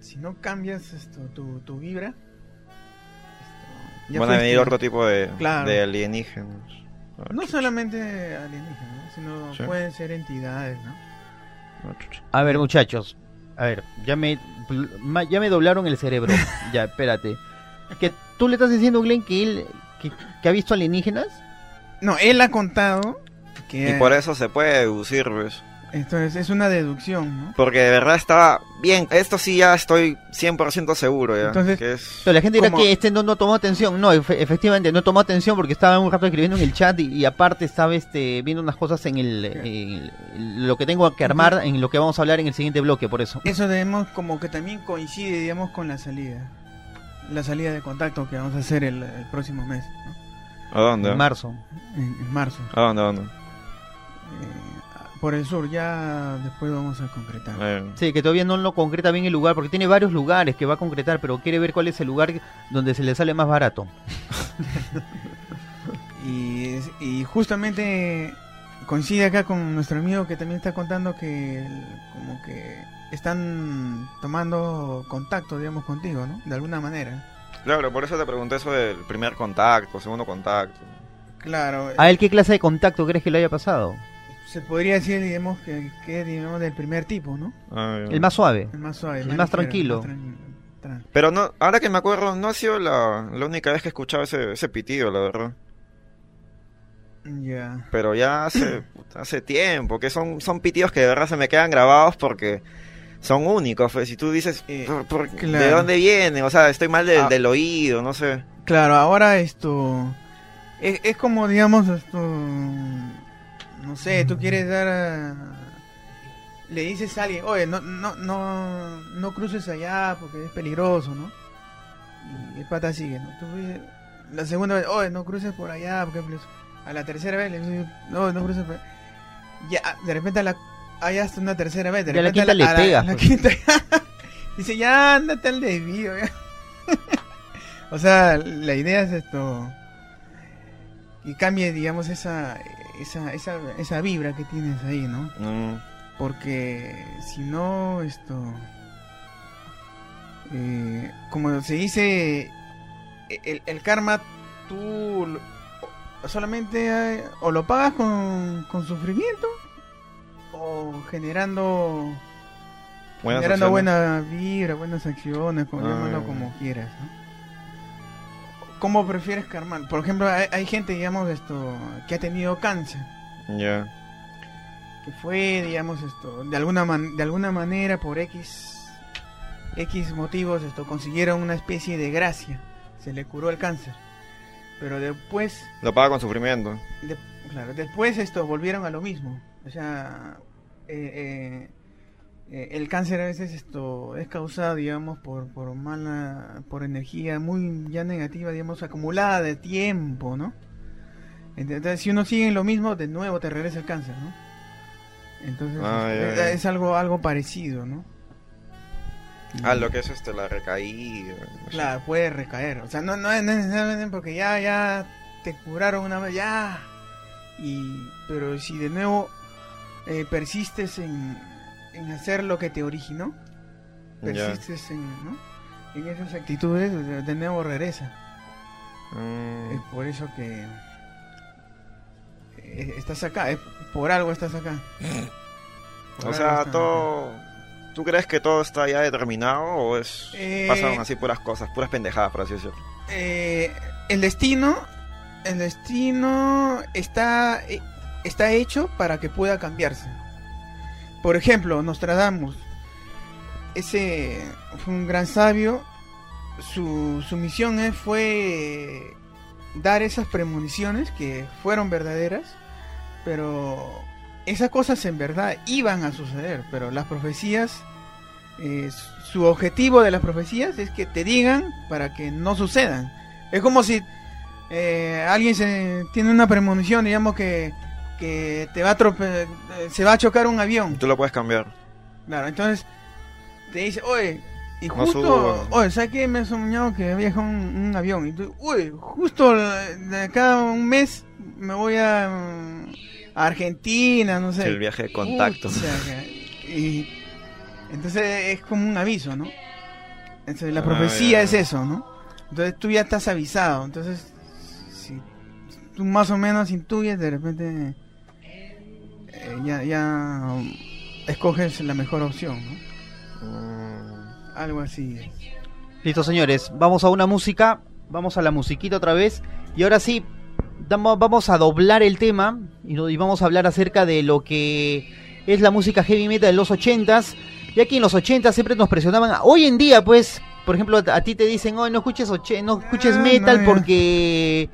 si no cambias esto, tu, tu vibra, esto, ya van a venir otro tipo de, Claro. de alienígenas. Ah, No chucha, solamente alienígenas, sino Sí. pueden ser entidades, ¿no? ah. A ver, muchachos. A ver, ya me, ya me doblaron el cerebro. ya, espérate. Que tú le estás diciendo, Glenn, que él que, que ha visto alienígenas. No, él ha contado que Y por eso se puede deducir, pues. Esto es, es una deducción, ¿no? Porque de verdad estaba bien. Esto sí ya estoy 100% seguro ya. Entonces- que es... Pero la gente dirá ¿Cómo? que este no, no tomó atención. No, efe- efectivamente, no tomó atención porque estaba un rato escribiendo en el chat y, y aparte estaba este viendo unas cosas en el, en lo que tengo que armar, en lo que vamos a hablar en el siguiente bloque, por eso. Eso debemos como que también coincide, digamos, con la salida. La salida de contacto que vamos a hacer el, el próximo mes, ¿no? ¿A dónde? En marzo. en, en marzo. ¿A dónde? ¿A dónde? Eh, por el sur, ya después vamos a concretar. Eh, Sí, que todavía no lo concreta bien el lugar, porque tiene varios lugares que va a concretar, pero quiere ver cuál es el lugar donde se le sale más barato. Y, y justamente coincide acá con nuestro amigo que también está contando que como que están tomando contacto, digamos, contigo, ¿no? De alguna manera. Claro, por eso te pregunté eso del primer contacto, segundo contacto. Claro, ¿A él qué clase de contacto crees que le haya pasado? Se podría decir, digamos, que, que digamos del primer tipo, ¿no? Ah. El más suave. El más suave, El más, más ligero, tranquilo. más Pero no, ahora que me acuerdo, no ha sido la, la única vez que he escuchado ese, ese pitido, la verdad. Ya. Pero ya hace, puta, hace tiempo, que son, son pitidos que de verdad se me quedan grabados porque son únicos. pues, si tú dices, Eh, ¿por- por- claro. ¿de dónde vienen? O sea, estoy mal del, Ah. del oído, no sé. Claro, ahora esto es, es como digamos esto no sé, tú quieres dar a- le dices a alguien, "Oye, no no no no cruces allá porque es peligroso, ¿no?" Y el pata sigue, ¿no? Tú dices- la segunda vez, "Oye, no cruces por allá porque es peligroso." A la tercera vez le dices, "No, no cruces por Ya, de repente a la hay hasta una tercera vez, de Ya a la repente quinta le a la pues. quinta dice, "Ya, ándate al desvío." ya". O sea, la idea es esto. Y cambie, digamos, esa, esa, esa, esa vibra que tienes ahí, ¿no? Mm, Porque si no, esto. eh, como se dice, el, el karma tú solamente eh, o lo pagas con, con sufrimiento o generando buenas generando buena vibra, buenas acciones, como, Ah, como quieras, ¿no? ¿Cómo prefieres karmar? Por ejemplo, hay, hay gente, digamos, esto, que ha tenido cáncer, Ya. que fue, digamos, esto, de alguna man- de alguna manera por X X motivos, esto consiguieron una especie de gracia, se le curó el cáncer, pero después Lo paga con sufrimiento. de- claro, después esto volvieron a lo mismo. O sea, eh, eh, eh, el cáncer a veces esto es causado, digamos, por, por mala, por energía muy ya negativa, digamos, acumulada de tiempo, ¿no? Entonces, si uno sigue en lo mismo, de nuevo te regresa el cáncer, ¿no? Entonces, Ah, es, ya, ya. es algo, algo parecido, ¿no? Ah, lo que es este, la recaída. no sé. Claro, puede recaer. O sea, no, no es necesariamente porque ya, ya te curaron una vez, ya. Y, pero si de nuevo eh, persistes en, en hacer lo que te originó, persistes en, ¿no? en esas actitudes, de, nuevo regresa. Mm, Es por eso que eh, estás acá, es por algo estás acá. Por o sea, todo... ¿Tú crees que todo está ya determinado o es... Eh, Pasaron así puras cosas, puras pendejadas, por así decirlo? eh, el destino el destino está eh, está hecho para que pueda cambiarse por ejemplo Nostradamus ese fue un gran sabio. Su, su misión eh, fue dar esas premoniciones que fueron verdaderas pero esas cosas en verdad iban a suceder pero las profecías eh, su objetivo de las profecías es que te digan para que no sucedan. Es como si eh, alguien se tiene una premonición, digamos que, que te va a trope- eh, se va a chocar un avión. Tú lo puedes cambiar. Claro, entonces te dice, oye, y No justo, subo. oye, ¿sabes qué? Me he soñado que viaja un, un avión. Y tú, uy, justo de cada un mes me voy a, mm, a Argentina, no sé. El viaje de contacto. Pucha, que- y entonces es como un aviso, ¿no? Entonces la Ah, profecía es eso, ¿no? Entonces tú ya estás avisado. Entonces, si tú más o menos intuyes, de repente eh, ya, ya escoges la mejor opción, ¿no? Mm, Algo así. Listo, señores, vamos a una música, vamos a la musiquita otra vez. Y ahora sí, damos- vamos a doblar el tema y, vamos a hablar acerca de lo que es la música heavy metal de los ochentas. Ya que en los ochentas siempre nos presionaban. Hoy en día, pues, por ejemplo, a ti te dicen, hoy no escuches, no escuches Ah, metal porque...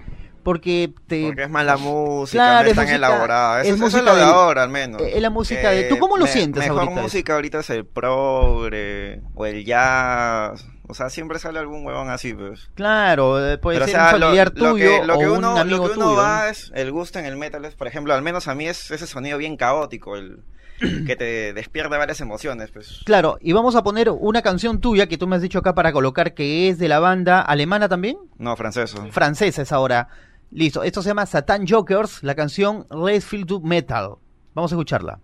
Porque te... Porque es mala música, Claro, no es es tan música- elaborada. es Eso, eso es música lo de del- ahora, al menos. eh, es la música de- ¿tú cómo lo sientes Mejor ahorita música ahorita es el progre o el jazz. O sea, siempre sale algún huevón así, pues. Claro, eh, puede Pero, o ser sea, un lo- familiar lo, tuyo que, lo o que un uno, amigo lo que uno tuyo. va es el gusto en el metal es, por ejemplo, al menos a mí es ese sonido bien caótico, el que te despierta varias emociones, pues. Claro, y vamos a poner una canción tuya que tú me has dicho acá para colocar que es de la banda alemana también. No, francés. Francesa es ahora. Listo, esto se llama Satan Jokers, la canción Let's Feel to Metal. Vamos a escucharla.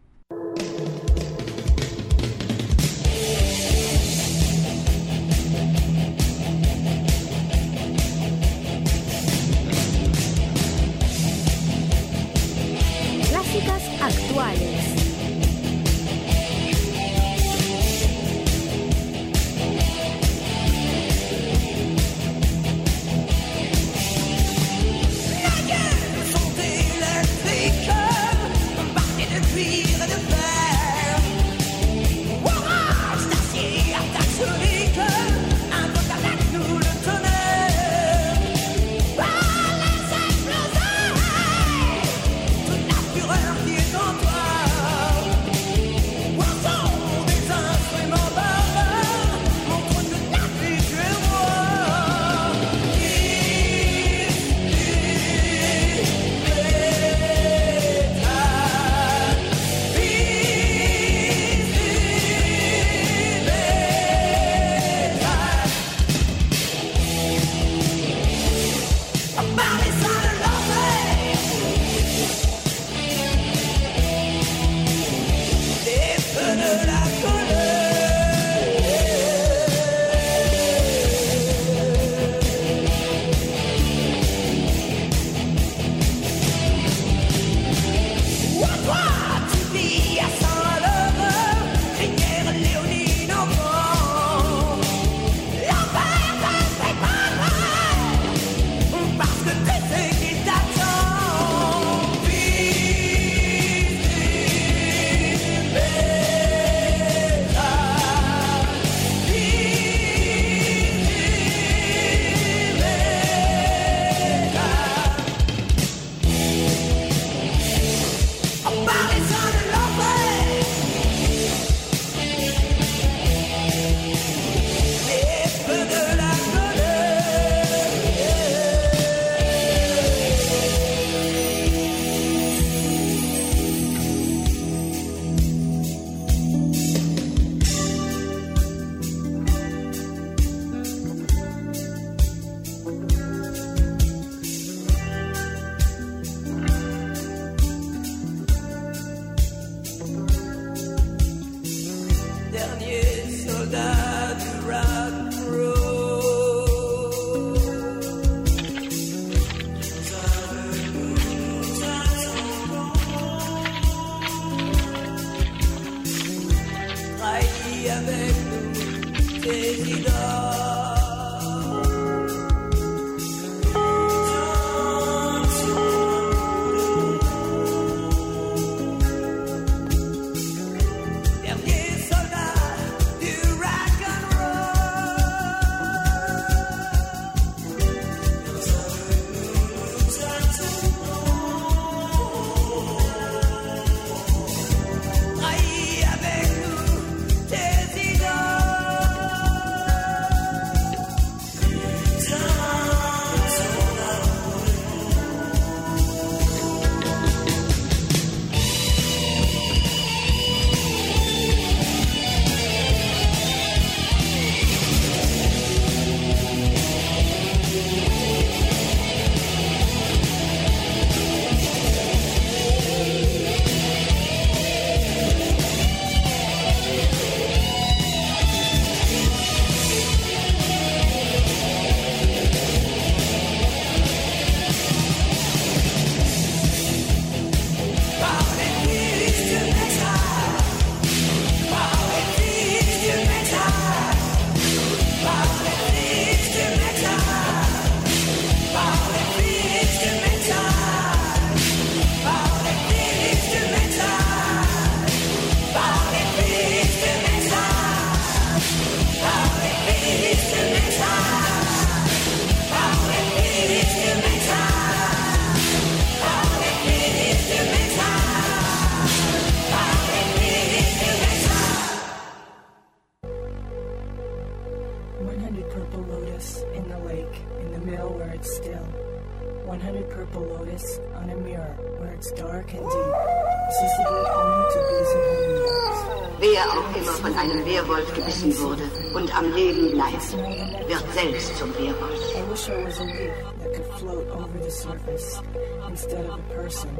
Instead of a person,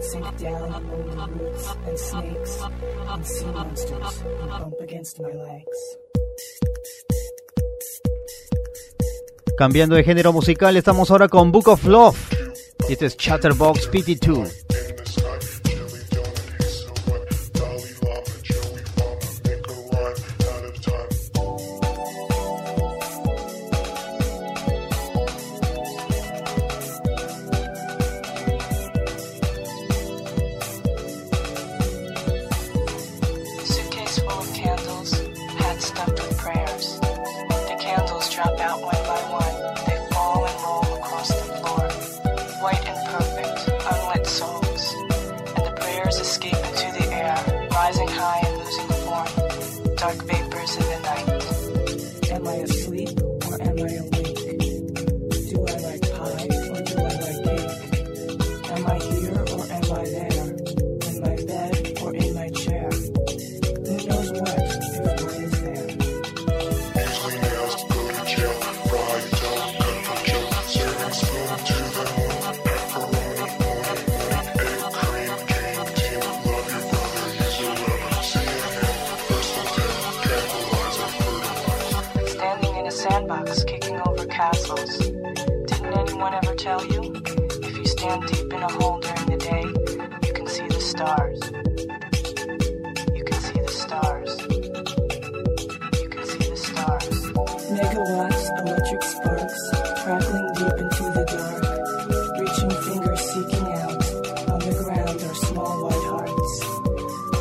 sink down among the roots and snakes and monsters bump against my legs. Cambiando de género musical, estamos ahora con Book of Love. Este es Chatterbox PT2.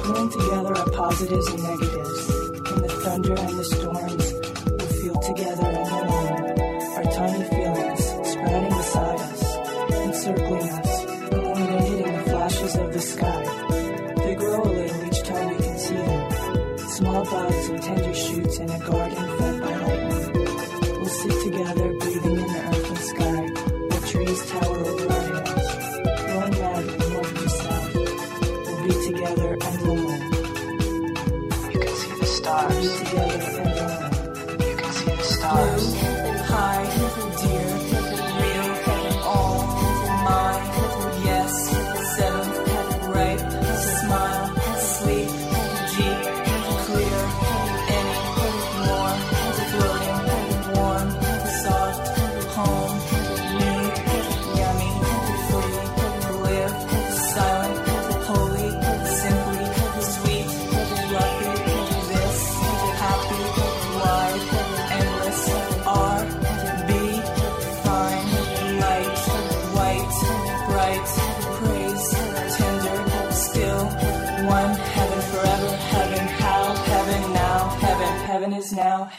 pulling together our positives and negatives. In the thunder and the storms, we feel together and alone. Our tiny feelings sprouting beside us, encircling us, glowing and in the flashes of the sky. They grow a little each time we can see them. Small buds and tender shoots in a garden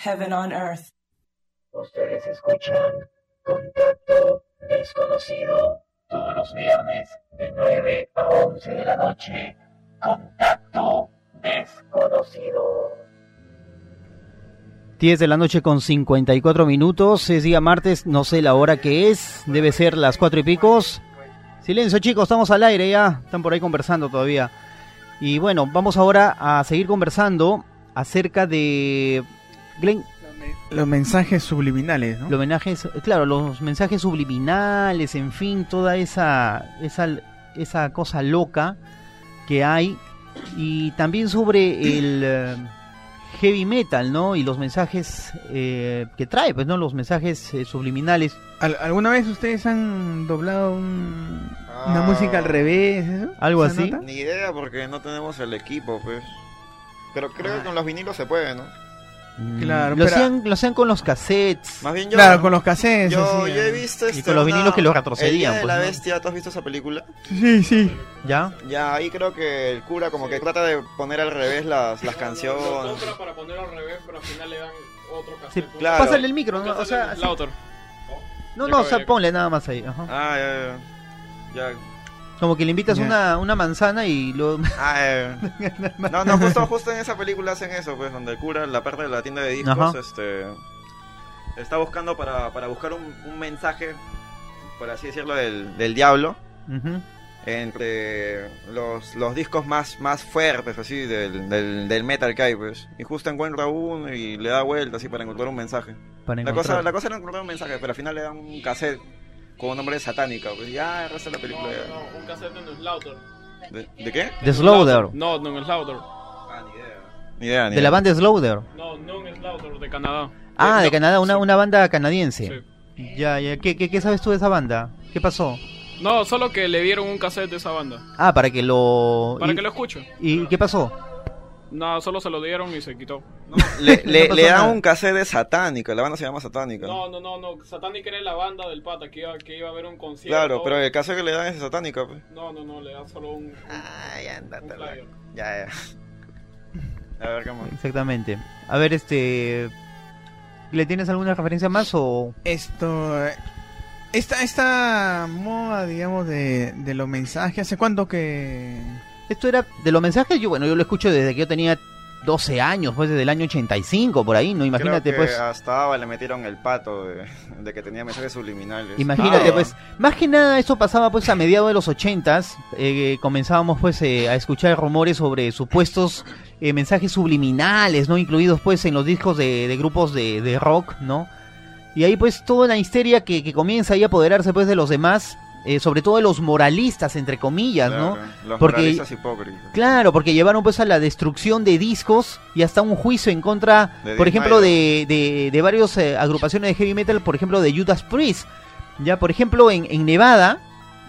heaven on earth. Ustedes escuchan Contacto Desconocido todos los viernes de 9 a 11 de la noche. Contacto Desconocido. 10 de la noche con 54 minutos, es día martes, no sé la hora que es, debe ser las 4 y picos. Silencio chicos, estamos al aire ya, están por ahí conversando todavía. Y bueno, vamos ahora a seguir conversando acerca de Glenn, Los mensajes subliminales, ¿no? los mensajes, claro, los mensajes subliminales, en fin, toda esa, esa, esa cosa loca que hay. Y también sobre el eh, heavy metal, ¿no? Y los mensajes eh, que trae, pues, ¿no? Los mensajes eh, subliminales. ¿Al- ¿Alguna vez ustedes han doblado un- una Ah. música al revés? eso? ¿Algo ¿Esa así? nota? Ni idea porque no tenemos el equipo, pues. Pero creo Ah. que con los vinilos se puede, ¿no? Claro, lo, hacían, lo hacían con los cassettes. Más bien yo. Claro, con los cassettes. yo, así, yo he ¿no? visto este, con los una- vinilos que los El retrocedían, Día de pues, la ¿no? bestia, ¿tú has visto esa película? Sí, sí. ¿Ya? Ya, ahí creo que el cura como que trata de poner al revés las, las canciones. compra para poner al revés, pero al final le dan otro Sí, cassette. claro. Pásale el micro, ¿no? O sea, sí. Lauter. no, Ya no, o acabé, sea, ponle nada más ahí. ajá. Ah, ya, ya. ya. Como que le invitas una, una manzana y lo... Ah, eh. No, no, justo, justo en esa película hacen eso, pues, donde el cura, la parte de la tienda de discos, Ajá. este, está buscando para, para buscar un, un mensaje, por así decirlo, del, del diablo, entre los, los discos más, más fuertes, así, del, del, del metal que hay, pues. Y justo encuentra uno y le da vuelta, así, para encontrar un mensaje. Para La cosa, la cosa era encontrar un mensaje, pero al final le dan un cassette con un nombre satánico, pues, ya, el resto de la película no, no, un cassette no es Lauter. ¿De, de qué? De Slaughter. No, no es Lauter. Ah, ni idea. Ni idea, ni De la banda Slaughter. No, no es Lauter, de Canadá. Ah, Eh, de no, Canadá, una, sí, una banda canadiense. sí. Ya, ya. ¿Qué, qué, qué sabes tú de esa banda? ¿Qué pasó? No, solo que le dieron un cassette de esa banda. Ah, para que lo... Para y, que lo escuche. ¿Y qué pasó? No, solo se lo dieron y se quitó. Le, le, dan un cassette de satánica, la banda se llama satánica. No, no, no, no. Satanic era la banda del pata que iba, que iba a haber un concierto. Claro, pero el cassette que le dan es de satánica, pues. No, no, no, le dan solo un, un, ya, andate, un. Ya, ya. A ver, ¿qué más? Exactamente. A ver, este... ¿Le tienes alguna referencia más o...? Esto. Esta, esta moda, digamos, de, de los mensajes, ¿hace cuánto que.? Esto era de los mensajes, yo bueno, yo lo escucho desde que yo tenía 12 años, pues desde el año 85, por ahí, ¿no? Imagínate, Creo que pues... hasta le metieron el pato de, de que tenía mensajes subliminales. Imagínate, Ah. pues, más que nada esto pasaba pues a mediados de los ochentas, eh, comenzábamos pues eh, a escuchar rumores sobre supuestos eh, mensajes subliminales, ¿no? Incluidos pues en los discos de, de grupos de, de rock, ¿no? Y ahí pues toda la histeria que, que comienza ahí a apoderarse pues de los demás, eh, sobre todo de los moralistas, entre comillas, ¿no? Los Porque- moralistas hipócritas. Claro, porque llevaron pues a la destrucción de discos y hasta un juicio en contra, De por ejemplo, de, de, de varios eh, agrupaciones de heavy metal, por ejemplo, de Judas Priest. Ya, por ejemplo, en, en Nevada,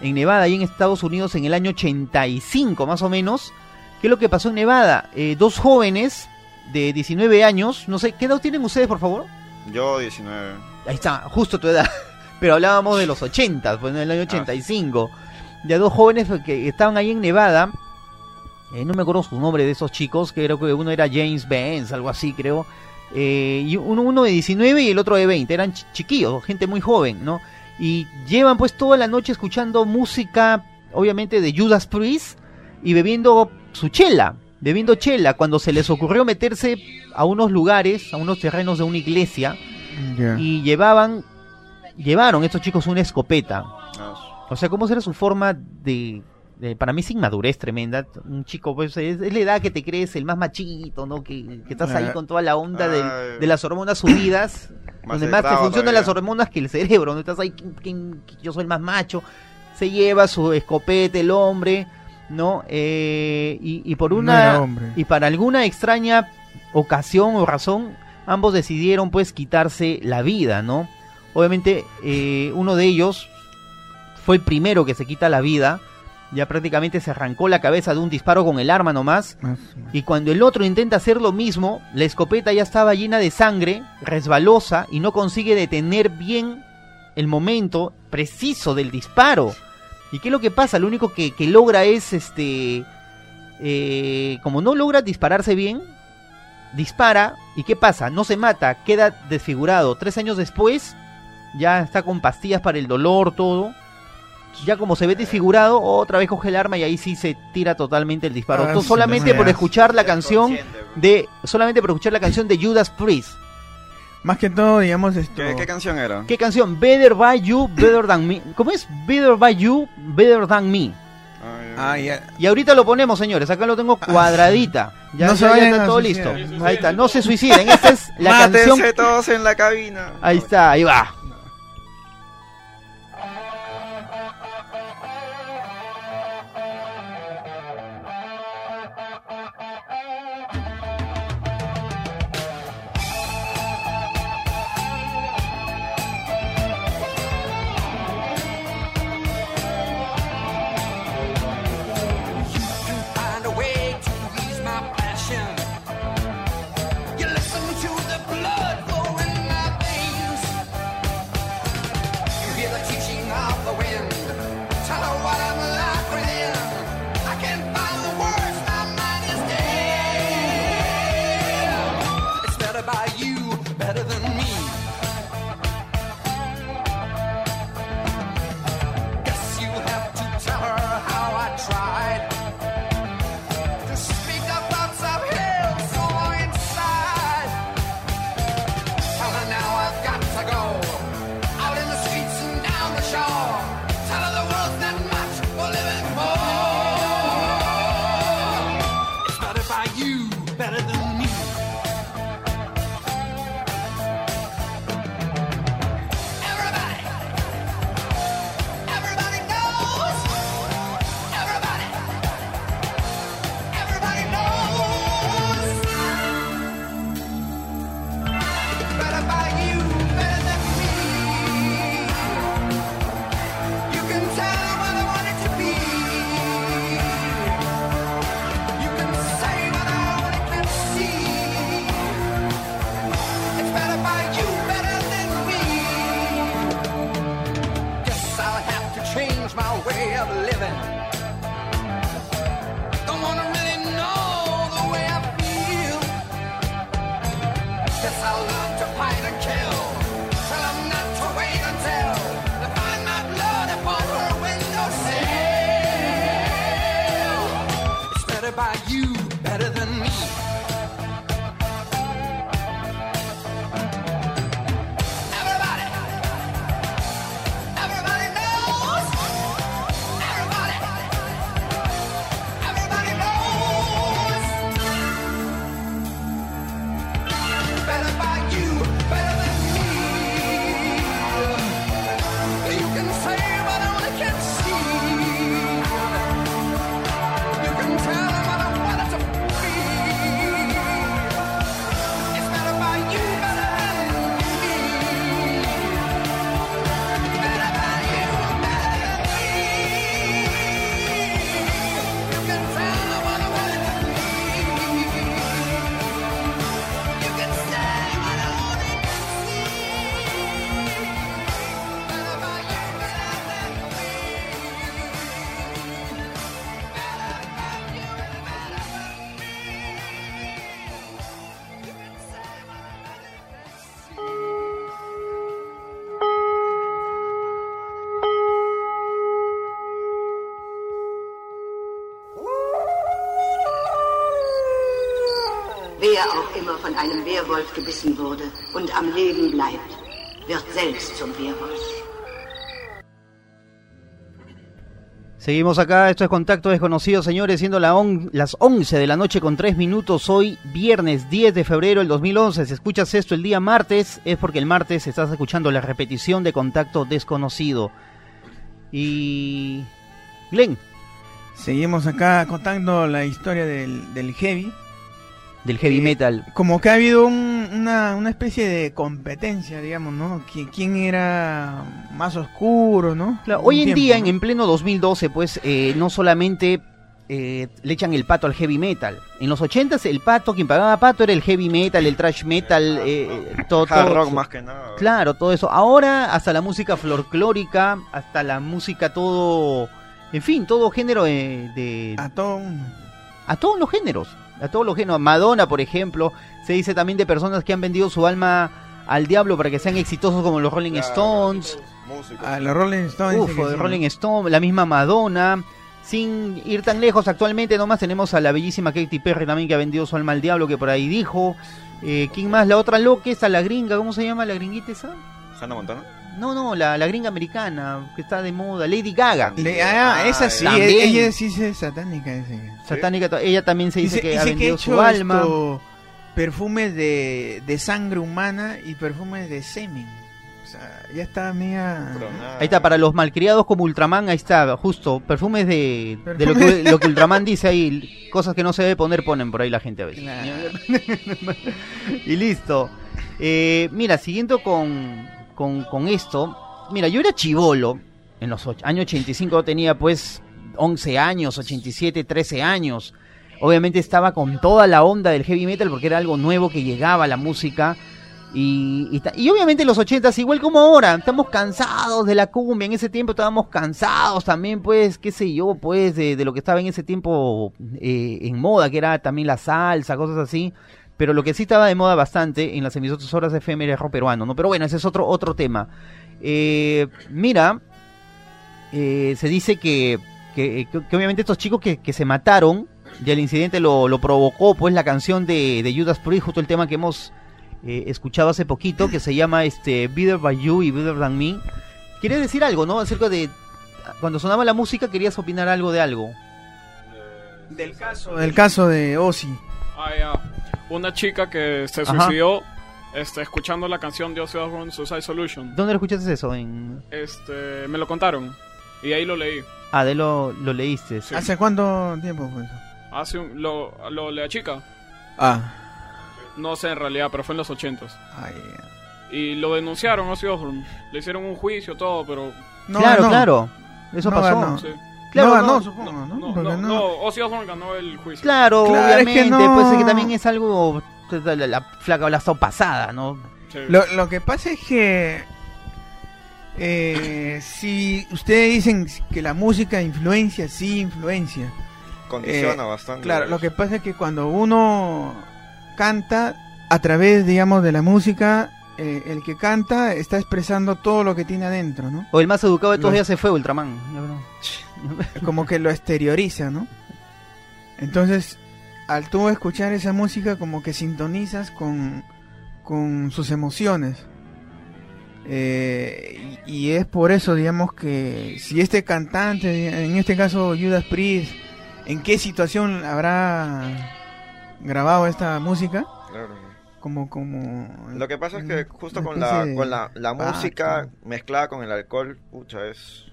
en Nevada, ahí en Estados Unidos, en el año 85 más o menos, ¿qué es lo que pasó en Nevada? Eh, dos jóvenes de 19 años, no sé, ¿qué edad tienen ustedes, por favor? Yo 19. Ahí está, justo tu edad. Pero hablábamos de los 80, pues en el año 85. Ya dos jóvenes que estaban ahí en Nevada. eh, no me acuerdo su nombre de esos chicos, que creo que uno era James Benz, algo así, creo. eh, y uno, uno de 19 y el otro de 20. Eran ch- chiquillos, gente muy joven, ¿no? Y llevan pues toda la noche escuchando música, obviamente de Judas Priest, y bebiendo su chela, bebiendo chela, cuando se les ocurrió meterse a unos lugares, a unos terrenos de una iglesia, y llevaban llevaron estos chicos una escopeta. No, o sea cómo será su forma de, de- para mí es inmadurez tremenda un chico pues es, es la edad que te crees el más machito no que, que estás ahí Ah. con toda la onda del- de las hormonas subidas donde más te funcionan todavía. las hormonas que el cerebro no estás ahí "¿Quién- quién- yo soy el más macho se lleva su escopeta el hombre no Eh, y, y por una y para alguna extraña ocasión o razón, ambos decidieron pues quitarse la vida, ¿no? Obviamente eh, uno de ellos fue el primero que se quita la vida, ya prácticamente se arrancó la cabeza de un disparo con el arma nomás, Más- y cuando el otro intenta hacer lo mismo, la escopeta ya estaba llena de sangre, resbalosa, y no consigue detener bien el momento preciso del disparo. ¿Y qué es lo que pasa? Lo único que, que logra es, este, eh, como no logra dispararse bien, dispara ¿Y qué pasa? No se mata, queda desfigurado. Tres años después, ya está con pastillas para el dolor, todo. Ya como se ve desfigurado, otra vez coge el arma y ahí sí se tira totalmente el disparo. Ah, solamente por escuchar la canción de solamente por escuchar la canción de Judas Priest. Más que todo, digamos, esto. ¿Qué, qué canción era? ¿Qué canción? Better by you, better than me. ¿Cómo es? Better by you, better than me. Ah. Y ahorita lo ponemos, señores. Acá lo tengo cuadradita. Ya, No se ya- está todo listo. Ahí está. No se suiciden. Esta es la Mátense canción. todos en la cabina. Ahí está, ahí va. To change my way of living. Und am Leben bleibt, wird selbst zum Werwolf. Seguimos acá, esto es Contacto Desconocido, señores, siendo la on- las 11 de la noche con 3 minutos, hoy viernes 10 de febrero del 2011. Si escuchas esto el día martes, es porque el martes estás escuchando la repetición de Contacto Desconocido. Y... Glenn, Seguimos acá contando la historia del, del heavy. Del heavy Eh, metal. Como que ha habido un- una, una especie de competencia, digamos, ¿no? ¿Qui- ¿Quién era más oscuro, no? Claro, hoy en tiempo, día, ¿no? en, en pleno 2012, pues eh, no solamente eh, le echan el pato al heavy metal. En los 80s el pato, quien pagaba pato era el heavy metal, el thrash metal, eh, todo, Hard todo- rock más que nada. Claro, todo eso. Ahora hasta la música folclórica, hasta la música todo, en fin, todo género de, de- A todo a todos los géneros. A todos los géneros. Madonna, por ejemplo, se dice también de personas que han vendido su alma al diablo para que sean exitosos como los Rolling Claro, Stones. A los Rolling Stones. Uf, sí, Rolling. Stone, la misma Madonna. Sin ir tan lejos, actualmente nomás tenemos a la bellísima Katy Perry también que ha vendido su alma al diablo, que por ahí dijo. Eh, ¿Quién más? La otra loca, esa, la gringa, ¿cómo se llama la gringuita esa? Hannah Montana. No, no, la, la gringa americana, que está de moda, Lady Gaga. Le- ah, esa sí, También. ella sí es satánica. Ese. Satánica, ella también se dice, Dice, que dice ha que vendido ha su hecho alma. esto, perfumes de, de sangre humana y perfumes de semen. O sea, ya está nada. Ahí está, para los malcriados como Ultraman, ahí está, justo, perfumes de, de lo, que, lo que Ultraman dice ahí, cosas que no se debe poner, ponen por ahí la gente a veces. Y listo. Eh, mira, siguiendo con, con, con esto, mira, yo era chivolo, en los años 85 tenía pues 11 años, 87, 13 años. Obviamente estaba con toda la onda del heavy metal porque era algo nuevo que llegaba a la música. Y, y, y obviamente los 80 igual como ahora, estamos cansados de la cumbia, en ese tiempo estábamos cansados también, pues, qué sé yo, pues, de, de lo que estaba en ese tiempo eh, en moda, que era también la salsa, cosas así. Pero lo que sí estaba de moda bastante en las emisoras horas FM era el rock peruano, ¿no? Pero bueno, ese es otro, otro tema. Eh, mira, eh, se dice que, que, que- que obviamente estos chicos que, que se mataron, y el incidente lo, lo provocó pues la canción de, de Judas Priest, justo el tema que hemos eh, escuchado hace poquito, que se llama este Better by You y Better Than Me. Quería decir algo, ¿no? Acerca de cuando sonaba la música querías opinar algo de algo. Del caso, del caso de Ozzy. Ah, ya. Una chica que se Ajá. suicidó este, escuchando la canción de Ozzy Osbourne Suicide Solution. ¿Dónde lo escuchaste eso? En... Este, me lo contaron y ahí lo leí. Ah, de lo, lo leíste. Sí. ¿Hace cuánto tiempo fue eso? Hace un, lo, lo de la chica. Ah. No sé en realidad, pero fue en los ochentos. Ay, Y lo denunciaron Ozzy Osbourne. Le hicieron un juicio, todo, pero... no claro, claro. Eso No pasó. Sí. Claro, no no, ganó, supongo, ¿no? No, no, no- no, Ozzy Osbourne ganó el juicio. Claro, Claro, es que obviamente, no- pues es que también es algo la, la- la flaca la pasada, ¿no? Sí. Lo, lo que pasa es que eh, si ustedes dicen que la música influencia, sí influencia. Condiciona Eh, bastante. Claro, lo que pasa es que cuando uno canta a través, digamos, de la música, eh, el que canta está expresando todo lo que tiene adentro, ¿no? O el más educado de todos Los- días se fue, Ultraman. Yo creo. Como que lo exterioriza, ¿no? Entonces, al tú escuchar esa música, como que sintonizas con, con sus emociones. Eh, y, es por eso, digamos, que si este cantante, en este caso Judas Priest, ¿en qué situación habrá grabado esta música? Claro. Como, como... Lo que pasa es que justo con la, de con la, la música mezclada con el alcohol, pucha, es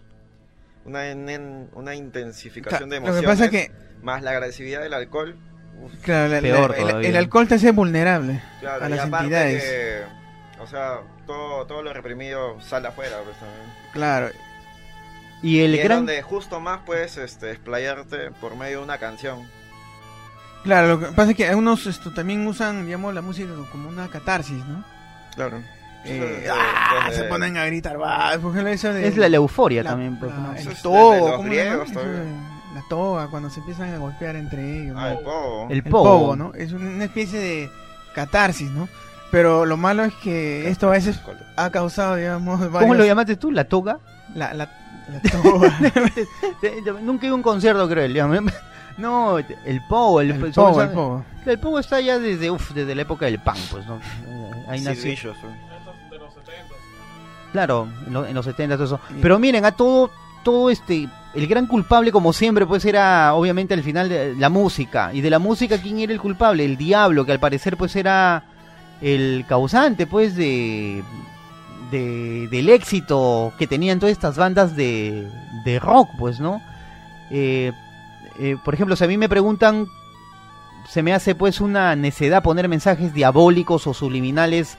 una, en- una intensificación de Lo que emociones. pasa es que, Más la agresividad del alcohol. uf, claro, la- la- Peor el- alcohol te hace vulnerable claro, a y las aparte entidades. que, o sea, todo, todo lo reprimido sale afuera. Pues, también. Claro, Y el y es gran... donde justo más puedes este, explayarte por medio de una canción. Claro, lo que pasa es que algunos esto, también usan, digamos, la música como una catarsis, ¿no? Claro. Eh, ah, se ponen a gritar, va, por de... Es la, la euforia la- también. pues, la- ¿no? el togo, ¿cómo griegos Eso La toga, cuando se empiezan a golpear entre ellos. Ah, ¿no? el pogo. El El pogo. pogo, ¿no? Es una especie de catarsis, ¿no? Pero lo malo es que esto a veces ha causado, digamos, ¿Cómo varios- lo llamaste tú? ¿La toga? La, la, la toga. Nunca he ido a un concierto, creo. digamos. No, el pogo. El, el pogo, el pogo. el pogo está ya desde, uf, desde la época del punk, pues, ¿no? Ahí nació. Claro, en, lo- en los 70 todo eso. Pero miren, a todo, todo este, el gran culpable como siempre pues era obviamente al final de la música. Y de la música, ¿quién era el culpable? El diablo, que al parecer pues era el causante pues de, de del éxito que tenían todas estas bandas de, de rock, pues, ¿no? Eh, eh, por ejemplo, si a mí me preguntan, se me hace pues una necedad poner mensajes diabólicos o subliminales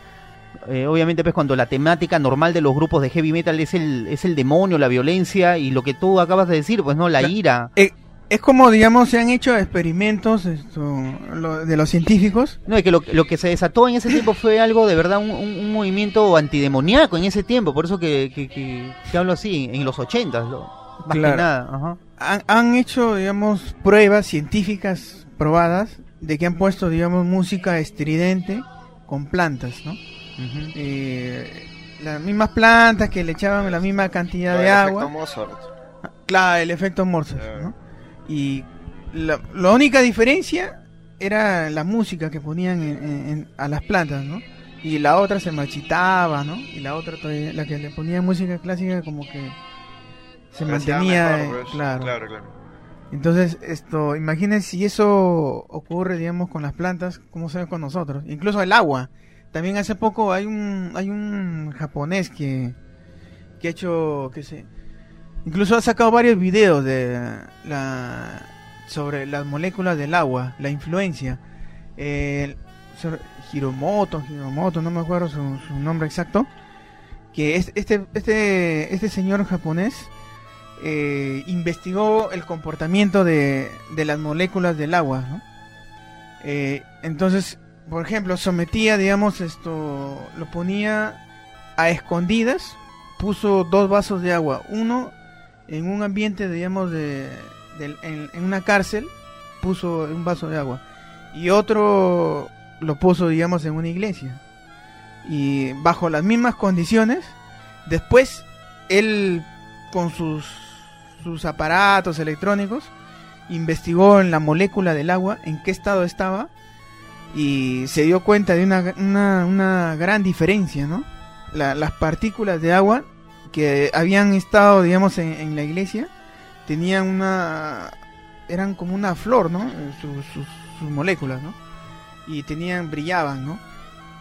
eh, obviamente pues cuando la temática normal de los grupos de heavy metal es el es el demonio, la violencia y lo que tú acabas de decir, pues no, la La- ira. Es como, digamos, se han hecho experimentos esto, lo- de los científicos. No, y que lo, lo que se desató en ese tiempo fue algo de verdad, un, un- movimiento antidemoníaco en ese tiempo, por eso que, que, que- que hablo así, en los ochentas, lo- más Claro. que nada. Ajá. Han, han hecho, digamos, pruebas científicas probadas de que han puesto, digamos, música estridente con plantas, ¿no? Eh, las mismas plantas que le echaban la misma cantidad de El agua. efecto Mozart. Claro, el efecto Mozart. ¿no? Y la, la única diferencia era la música que ponían en- en- en- a las plantas, ¿no? Y la otra se marchitaba, ¿no? Y la otra, todavía- la que le ponía música clásica, como que se Parecía mantenía, mejor, eh, pues. claro. claro, claro. Entonces, esto, imagínense si eso ocurre, digamos, con las plantas, ¿cómo se ve con nosotros? Incluso el agua. También hace poco hay un, hay un japonés que, que ha hecho, que se, incluso ha sacado varios videos de la, sobre las moléculas del agua, la influencia. Eh, Hiromoto, Hiromoto, no me acuerdo su, nombre exacto. Que es, este, este, este señor japonés eh, investigó el comportamiento de, de las moléculas del agua. Eh, entonces, por ejemplo, sometía, digamos, esto, lo ponía a escondidas, puso dos vasos de agua, uno en un ambiente, digamos, de, del- en, en una cárcel, puso un vaso de agua, y otro lo puso, digamos, en una iglesia. Y bajo las mismas condiciones, después él con sus, sus aparatos electrónicos investigó en la molécula del agua en qué estado estaba y se dio cuenta de una, una, una gran diferencia, ¿no? La- las partículas de agua que habían estado, digamos, en, en la iglesia tenían una... eran como una flor, ¿no? Eh, Sus, sus, sus moléculas, ¿no? Y tenían, brillaban, ¿no?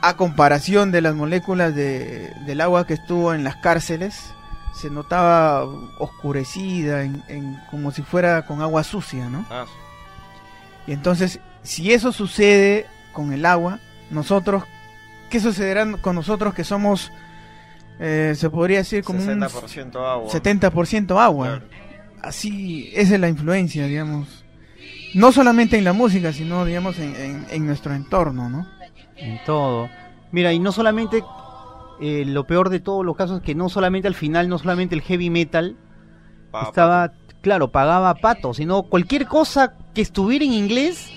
A comparación de las moléculas de, del agua que estuvo en las cárceles, se notaba oscurecida, en, en- como si fuera con agua sucia, ¿no? Ah, Y entonces, si eso sucede con el agua, nosotros, ¿qué sucederá con nosotros que somos, eh, se podría decir, como un 60% agua. 70% agua? Claro. Así, esa es la influencia, digamos. No solamente en la música, sino, digamos, en, en- en nuestro entorno, ¿no? En todo. Mira, y no solamente, eh, lo peor de todos los casos es que no solamente al final, no solamente el heavy metal Pa- estaba, claro, pagaba pato, sino cualquier cosa que estuviera en inglés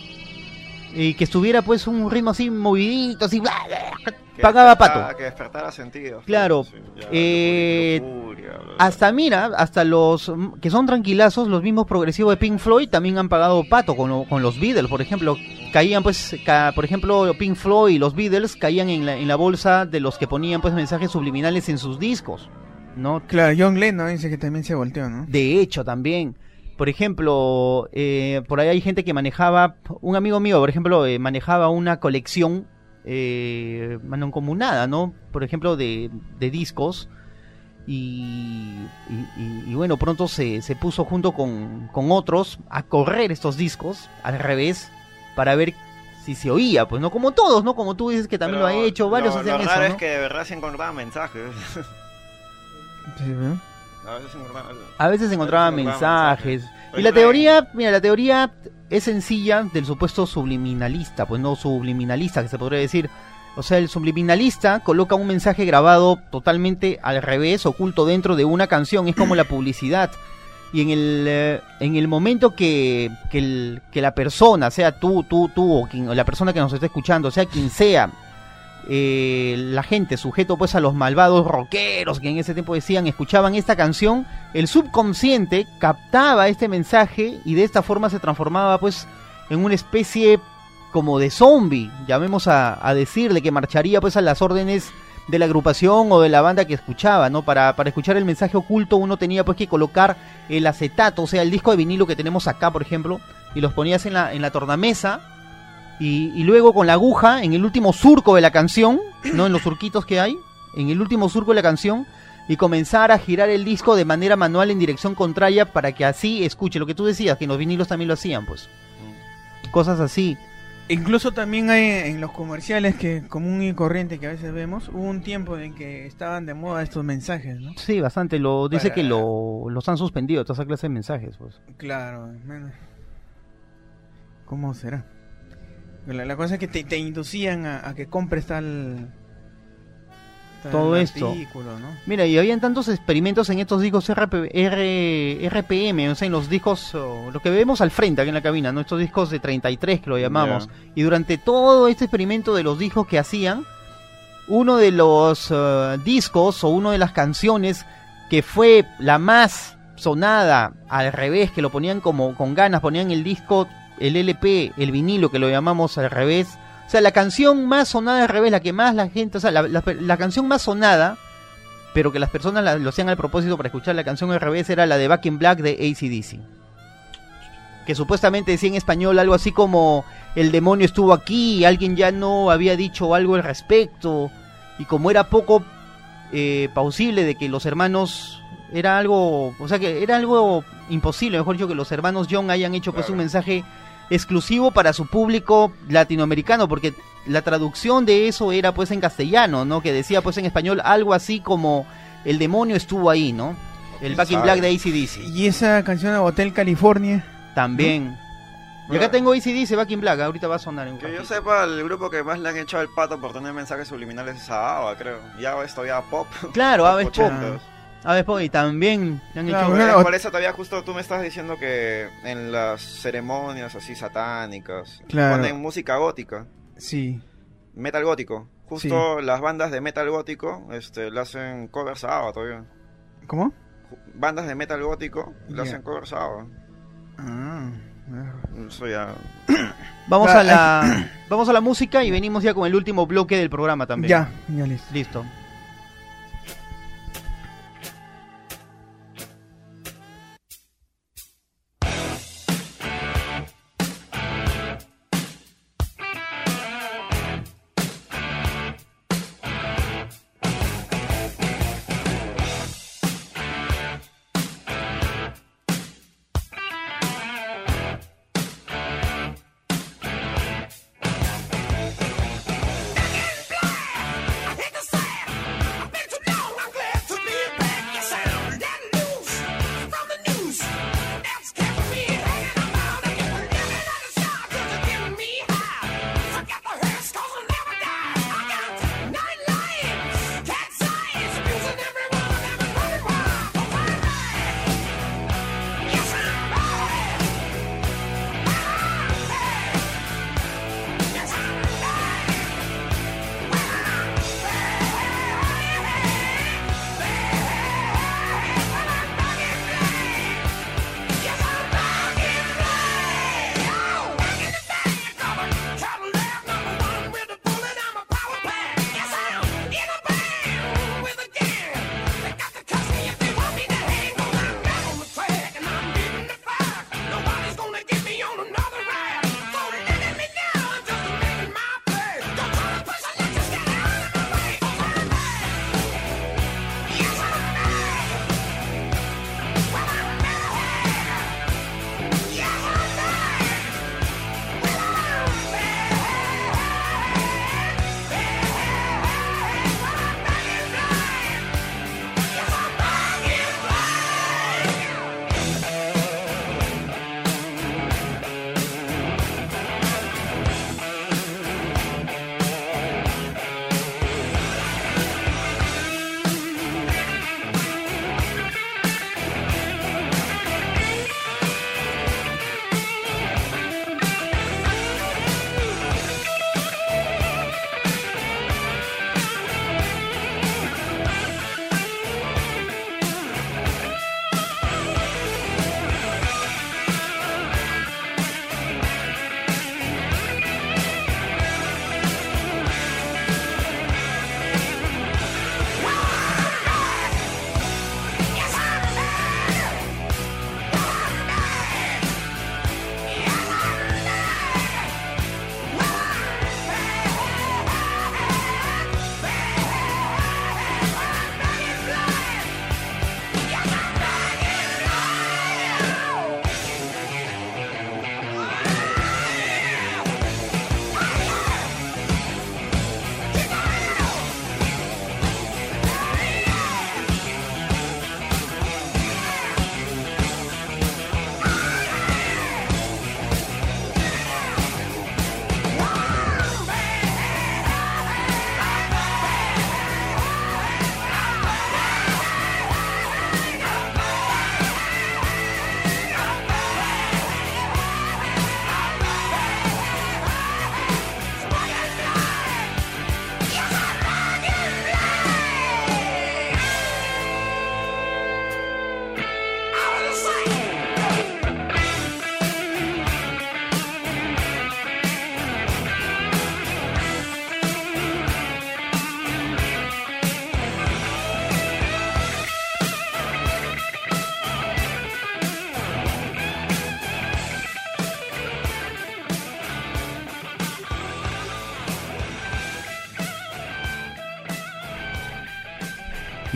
y que estuviera pues un ritmo así movidito, así, bla, bla, que pagaba pato. Que despertara sentidos. Claro, Sí, ya, eh, bla. Hasta mira, hasta los mm, que son tranquilazos, los mismos progresivos de Pink Floyd también han pagado pato con, lo- con los Beatles, por ejemplo. Caían pues, ca- por ejemplo, Pink Floyd y los Beatles caían en la, en la bolsa de los que ponían pues mensajes subliminales en sus discos, ¿no? Claro, John Lennon dice que también se volteó, ¿no? De hecho, también. Por ejemplo, eh, por ahí hay gente que manejaba, un amigo mío, por ejemplo, eh, manejaba una colección eh, mancomunada, ¿no? Por ejemplo, de, de discos. Y, y- y- y bueno, pronto se, se puso junto con, con otros a correr estos discos al revés para ver si se oía, pues no como todos, ¿no? Como tú dices que también Pero lo ha hecho, varios lo, hacían lo eso, raro ¿no? es que de verdad se encontraban mensajes. Sí, ¿no? A veces se encontraban... A veces encontraban A veces mensajes. Y la teoría, mira, la teoría es sencilla del supuesto subliminalista, pues no subliminalista que se podría decir. O sea, el subliminalista coloca un mensaje grabado totalmente al revés, oculto dentro de una canción, es como la publicidad. Y en el, eh, en el momento que, que, el- que la persona, sea tú, tú, tú, o, quien, o la persona que nos está escuchando, sea quien sea, eh, la gente sujeto pues a los malvados rockeros que en ese tiempo decían, escuchaban esta canción, el subconsciente captaba este mensaje y de esta forma se transformaba pues en una especie como de zombie, llamemos a, a decirle, que marcharía pues a las órdenes de la agrupación o de la banda que escuchaba, ¿no? Para, para escuchar el mensaje oculto uno tenía pues que colocar el acetato, o sea, el disco de vinilo que tenemos acá, por ejemplo, y los ponías en la, en la tornamesa y, y luego con la aguja en el último surco de la canción, ¿no? En los surquitos que hay, en el último surco de la canción, y comenzar a girar el disco de manera manual en dirección contraria para que así escuche lo que tú decías, que en los vinilos también lo hacían, pues. Cosas así. Incluso también hay en los comerciales que común y corriente que a veces vemos, hubo un tiempo en que estaban de moda estos mensajes, ¿no? Sí, bastante. Lo dice Para- que lo, los han suspendido, toda esa clase de mensajes, pues. Claro. ¿Cómo será? La, la cosa es que te, te inducían a, a que compres tal todo esto. ¿no? Mira, y habían tantos experimentos en estos discos RP R- RPM, o sea, en los discos, oh, lo que vemos al frente aquí en la cabina, ¿no? Estos discos de 33 que lo llamamos. Y durante todo este experimento de los discos que hacían, uno de los eh, discos o una de las canciones que fue la más sonada al revés, que lo ponían como con ganas, ponían el disco, el LP, el vinilo que lo llamamos al revés. O sea, la canción más sonada al revés, la que más la gente, o sea, la, la- la canción más sonada, pero que las personas la- lo hacían al propósito para escuchar la canción al revés, era la de Back in Black de ACDC. Que supuestamente decía en español algo así como el demonio estuvo aquí, alguien ya no había dicho algo al respecto, y como era poco eh, plausible de que los hermanos era algo, o sea que era algo imposible, mejor dicho, que los hermanos Young hayan hecho pues un mensaje exclusivo para su público latinoamericano, porque la traducción de eso era pues en castellano, ¿no? Que decía pues en español algo así como el demonio estuvo ahí, ¿no? El Back in Black de ACDC. Y esa canción de Hotel California. También. Y acá tengo ACDC Back in Black, ahorita va a sonar en un Que yo ratito. sepa, el grupo que más le han echado el pato por tener mensajes subliminales es a ABBA, creo. Y ABBA es todavía pop. Claro, Ave es pop. Es pop y también le han Claro, hecho... bueno, por eso todavía justo tú me estás diciendo que en las ceremonias así satánicas Claro. ponen música gótica, Sí. metal gótico. Justo las bandas de metal gótico este, le hacen covers a ABBA todavía. ¿Cómo? Bandas de metal gótico le Ya. hacen covers a ABBA. Ah, Eso ya... Vamos a la vamos a la música y venimos ya con el último bloque del programa también. ya, ya listo. Listo.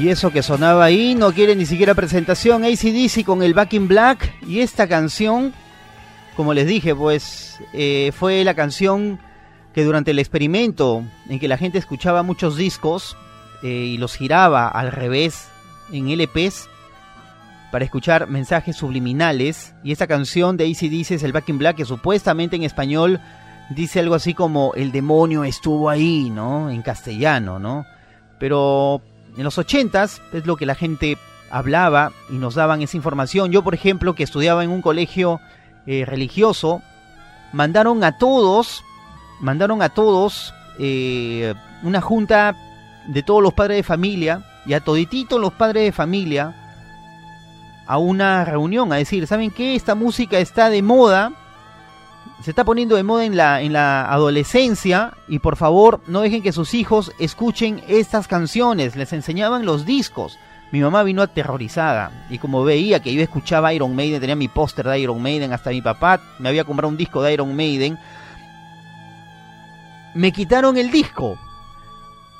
Y eso que sonaba ahí no quiere ni siquiera presentación. ACDC con el Back in Black. Y esta canción, como les dije, pues eh, fue la canción que durante el experimento en que la gente escuchaba muchos discos eh, y los giraba al revés en LPs para escuchar mensajes subliminales. Y esta canción de ACDC es el Back in Black, que supuestamente en español dice algo así como el demonio estuvo ahí, ¿no? En castellano, ¿no? Pero en los ochentas es lo que la gente hablaba y nos daban esa información. Yo, por ejemplo, que estudiaba en un colegio eh, religioso, mandaron a todos, mandaron a todos eh, una junta de todos los padres de familia y a todititos los padres de familia a una reunión a decir, ¿saben qué? Esta música está de moda, se está poniendo de moda en la, en la adolescencia y por favor no dejen que sus hijos escuchen estas canciones, les enseñaban los discos. Mi mamá vino aterrorizada y como veía que yo escuchaba Iron Maiden, tenía mi póster de Iron Maiden, hasta mi papá me había comprado un disco de Iron Maiden, me quitaron el disco.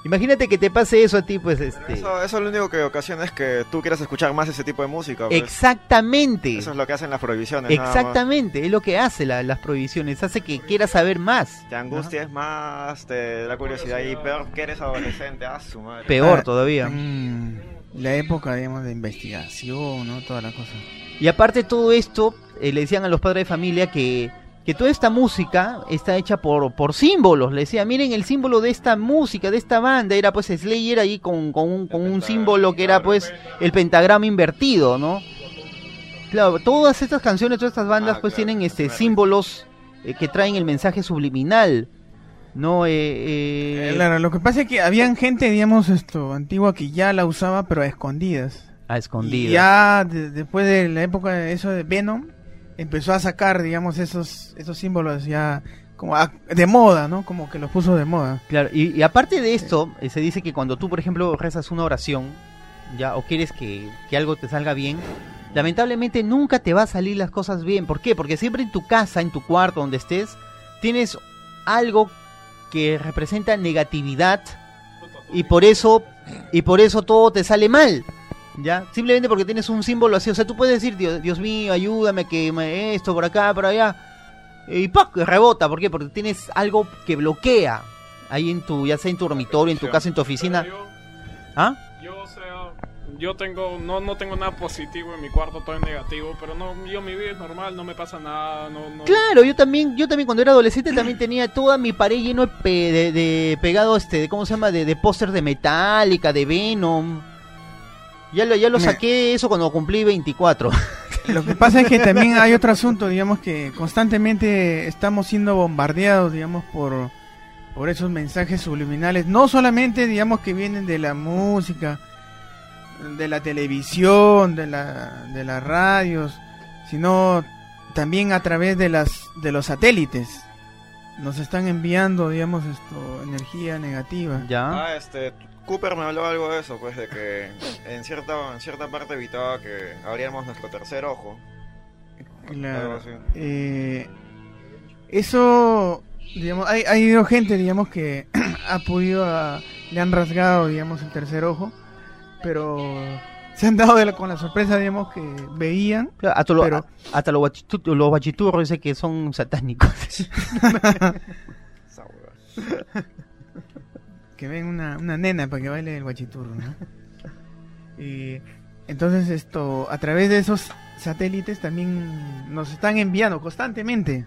Imagínate que te pase eso a ti, pues este... Eso, eso lo único que ocasiona es que tú quieras escuchar más ese tipo de música. pues. Exactamente. Eso es lo que hacen las prohibiciones. Exactamente, es lo que hace la- las prohibiciones, hace que quieras saber más. Te angustias más, te da curiosidad y peor que eres adolescente, ah, su madre. Peor Ah, todavía. mm, la época, digamos, de investigación, ¿no? Toda la cosa. Y aparte todo esto, eh, le decían a los padres de familia que, que toda esta música está hecha por, por símbolos. Le decía, miren el símbolo de esta música, de esta banda, era pues Slayer ahí con, con un, con un símbolo que era pues el pentagrama invertido, ¿no? Claro, todas estas canciones, todas estas bandas Ah, pues claro, tienen este símbolos eh, que traen el mensaje subliminal. No, eh, eh, Eh, Claro, lo que pasa es que habían gente, digamos, esto, antigua que ya la usaba, pero a escondidas. a Y escondidas. ya de- después de la época de eso de Venom, empezó a sacar, digamos, esos, esos símbolos ya como de moda, ¿no? Como que los puso de moda. Claro, y, y aparte de esto, eh, se dice que cuando tú, por ejemplo, rezas una oración, ya, o quieres que, que algo te salga bien, lamentablemente nunca te va a salir las cosas bien. ¿Por qué? Porque siempre en tu casa, en tu cuarto, donde estés, tienes algo que representa negatividad y por eso, y por eso todo te sale mal. ¿Ya? Simplemente porque tienes un símbolo así. O sea, tú puedes decir, Dios, Dios mío, ayúdame, que me- esto por acá, por allá. Y ¡pac! rebota. ¿Por qué? Porque tienes algo que bloquea ahí en tu, ya sea en tu dormitorio, en tu casa, en tu oficina. Yo, ¿Ah? yo, o sea, yo tengo, no, no tengo nada positivo en mi cuarto, todo es negativo, pero no, yo mi vida es normal, no me pasa nada, no, no. Claro, yo también, yo también cuando era adolescente también tenía toda mi pared lleno de, de, de pegado este, de, ¿cómo se llama? De, de póster de Metallica, de Venom. Ya lo, ya lo saqué eso cuando cumplí 24. Lo que pasa es que también hay otro asunto, digamos, que constantemente estamos siendo bombardeados, digamos, por, por esos mensajes subliminales. No solamente, digamos, que vienen de la música, de la televisión, de, la, de las radios, sino también a través de, las, de los satélites. Nos están enviando, digamos, esto, energía negativa. ya. Ah, este, Cooper me habló algo de eso, pues de que en cierta, en cierta parte evitaba que abriéramos nuestro tercer ojo. Claro. Eh, eso, digamos, hay, ha habido gente, digamos, que ha podido, ah, le han rasgado, digamos, el tercer ojo, pero se han dado de la- con la sorpresa, digamos, que veían. Claro, Hasta, lo- pero- a- hasta los, los guachiturros dicen que son satánicos. Que ven una, una nena para que baile el guachiturro, y entonces esto, a través de esos satélites también nos están enviando constantemente.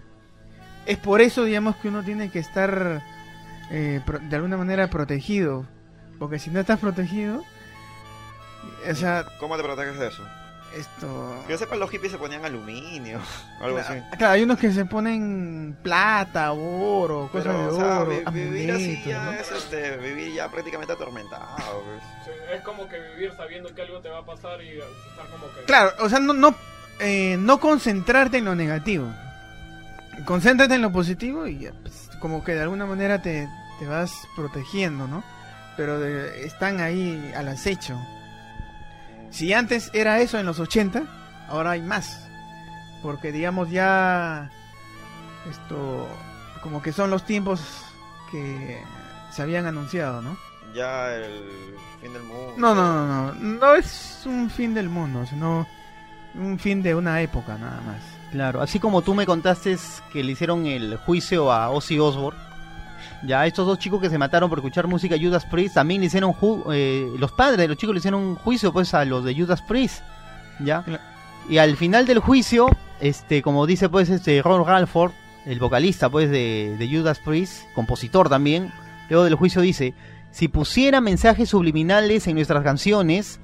Es por eso, digamos, que uno tiene que estar eh, de alguna manera protegido. Porque si no estás protegido, o sea, ¿Cómo te proteges de eso? Esto... Que yo sepa, los hippies se ponían aluminio, algo así. Claro, hay unos que se ponen plata, oro, cosas Pero, de o sea, oro, vi- vivir así ya ¿no? es este, vivir ya prácticamente atormentado. pues. Sí, es como que vivir sabiendo que algo te va a pasar y estar como que... Claro, o sea, no, no, eh, no concentrarte en lo negativo. Concéntrate en lo positivo y ya, pues, como que de alguna manera te, te vas protegiendo, ¿no? Pero de- están ahí al acecho. Si antes era eso en los 80, ahora hay más. Porque digamos ya esto como que son los tiempos que se habían anunciado, ¿no? Ya el fin del mundo No, no, no, no. No es un fin del mundo, sino un fin de una época nada más. Claro, así como tú me contaste que le hicieron el juicio a Ozzy Osbourne, ya estos dos chicos que se mataron por escuchar música Judas Priest también le hicieron ju- eh, los padres de los chicos le hicieron un juicio pues a los de Judas Priest, ya. Y al final del juicio, este, como dice pues este Ron Ralford, el vocalista pues de, de Judas Priest, compositor también, luego del juicio dice, si pusiera mensajes subliminales en nuestras canciones,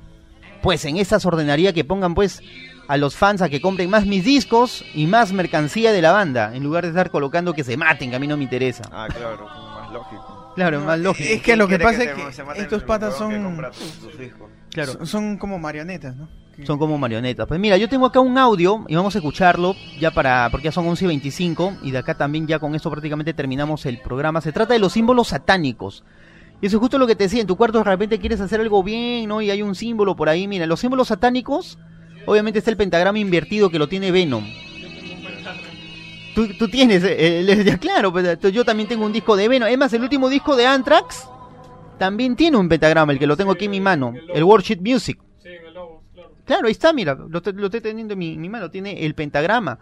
pues en estas ordenaría que pongan pues a los fans a que compren más mis discos y más mercancía de la banda, en lugar de estar colocando que se maten, que a mí no me interesa. Ah, claro, más lógico. Claro, más lógico. Es que lo que pasa es que estos patas son. Claro. son, son como marionetas, ¿no? Son como marionetas. Pues mira, yo tengo acá un audio y vamos a escucharlo ya para porque ya son 11 y 25 y de acá también ya con esto prácticamente terminamos el programa. Se trata de los símbolos satánicos. Y eso es justo lo que te decía, en tu cuarto de repente quieres hacer algo bien, ¿no? Y hay un símbolo por ahí, mira, los símbolos satánicos, obviamente está el pentagrama invertido que lo tiene Venom. Tú, tú tienes, eh, ya, claro, pues, yo también tengo un disco de Venom. Es más, el último disco de Anthrax también tiene un pentagrama, el que lo tengo aquí en mi mano, el Worship Music. Sí, en el lobo, claro. Claro, ahí está, mira, lo, te- lo estoy teniendo en mi, mi mano, tiene el pentagrama.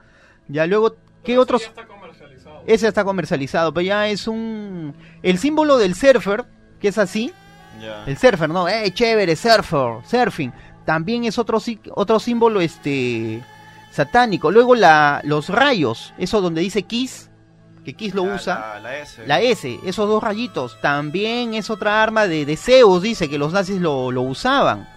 Ya luego, ¿qué Eso otros? Ya está comercializado. Ese está comercializado, pero ya es un... El símbolo del surfer, que es así, Ya. el surfer, ¿no? ¡Eh, chévere, surfer, surfing! También es otro, otro símbolo, este, satánico. Luego la, los rayos, eso donde dice Kiss, que Kiss lo La- usa. La, la S. La S, esos dos rayitos, también es otra arma de, de Zeus, dice que los nazis lo, lo usaban.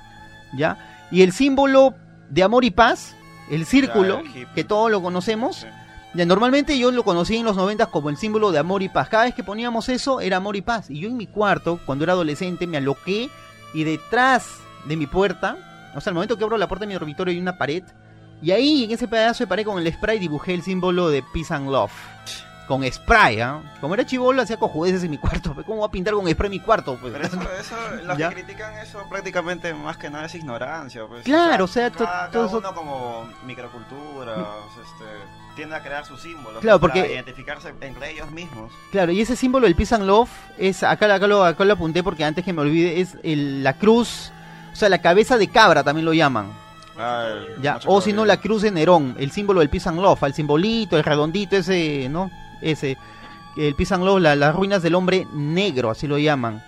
¿Ya? Y el símbolo de amor y paz, el círculo, el que todos lo conocemos. Sí. Ya, normalmente yo lo conocí en los 90 como el símbolo de amor y paz. Cada vez que poníamos eso era amor y paz. Y yo en mi cuarto, cuando era adolescente, me aloqué y detrás de mi puerta, o sea, al momento que abro la puerta de mi dormitorio hay una pared. Y ahí, en ese pedazo de pared con el spray, dibujé el símbolo de Peace and Love. Con spray, ¿ah? Como era chivolo, hacía cojudeces en mi cuarto. ¿Cómo voy a pintar con spray mi cuarto? Pues? Pero eso, eso los Ya. que critican eso prácticamente más que nada es ignorancia. Pues. Claro, o sea, cada, todo cada eso- uno como microcultura, sea, este, tiende a crear sus símbolos Claro, para porque- identificarse entre ellos mismos. Claro, y ese símbolo del Peace and Love es, acá, acá, lo, acá lo apunté porque antes que me olvide, es el- la cruz, o sea, la cabeza de cabra también lo llaman. Ah, el Ya, o si no, la cruz de Nerón, el símbolo del Peace and Love, el simbolito, el redondito, ese, ¿no? Ese, el Peace and Love, la- las ruinas del hombre negro, así lo llaman.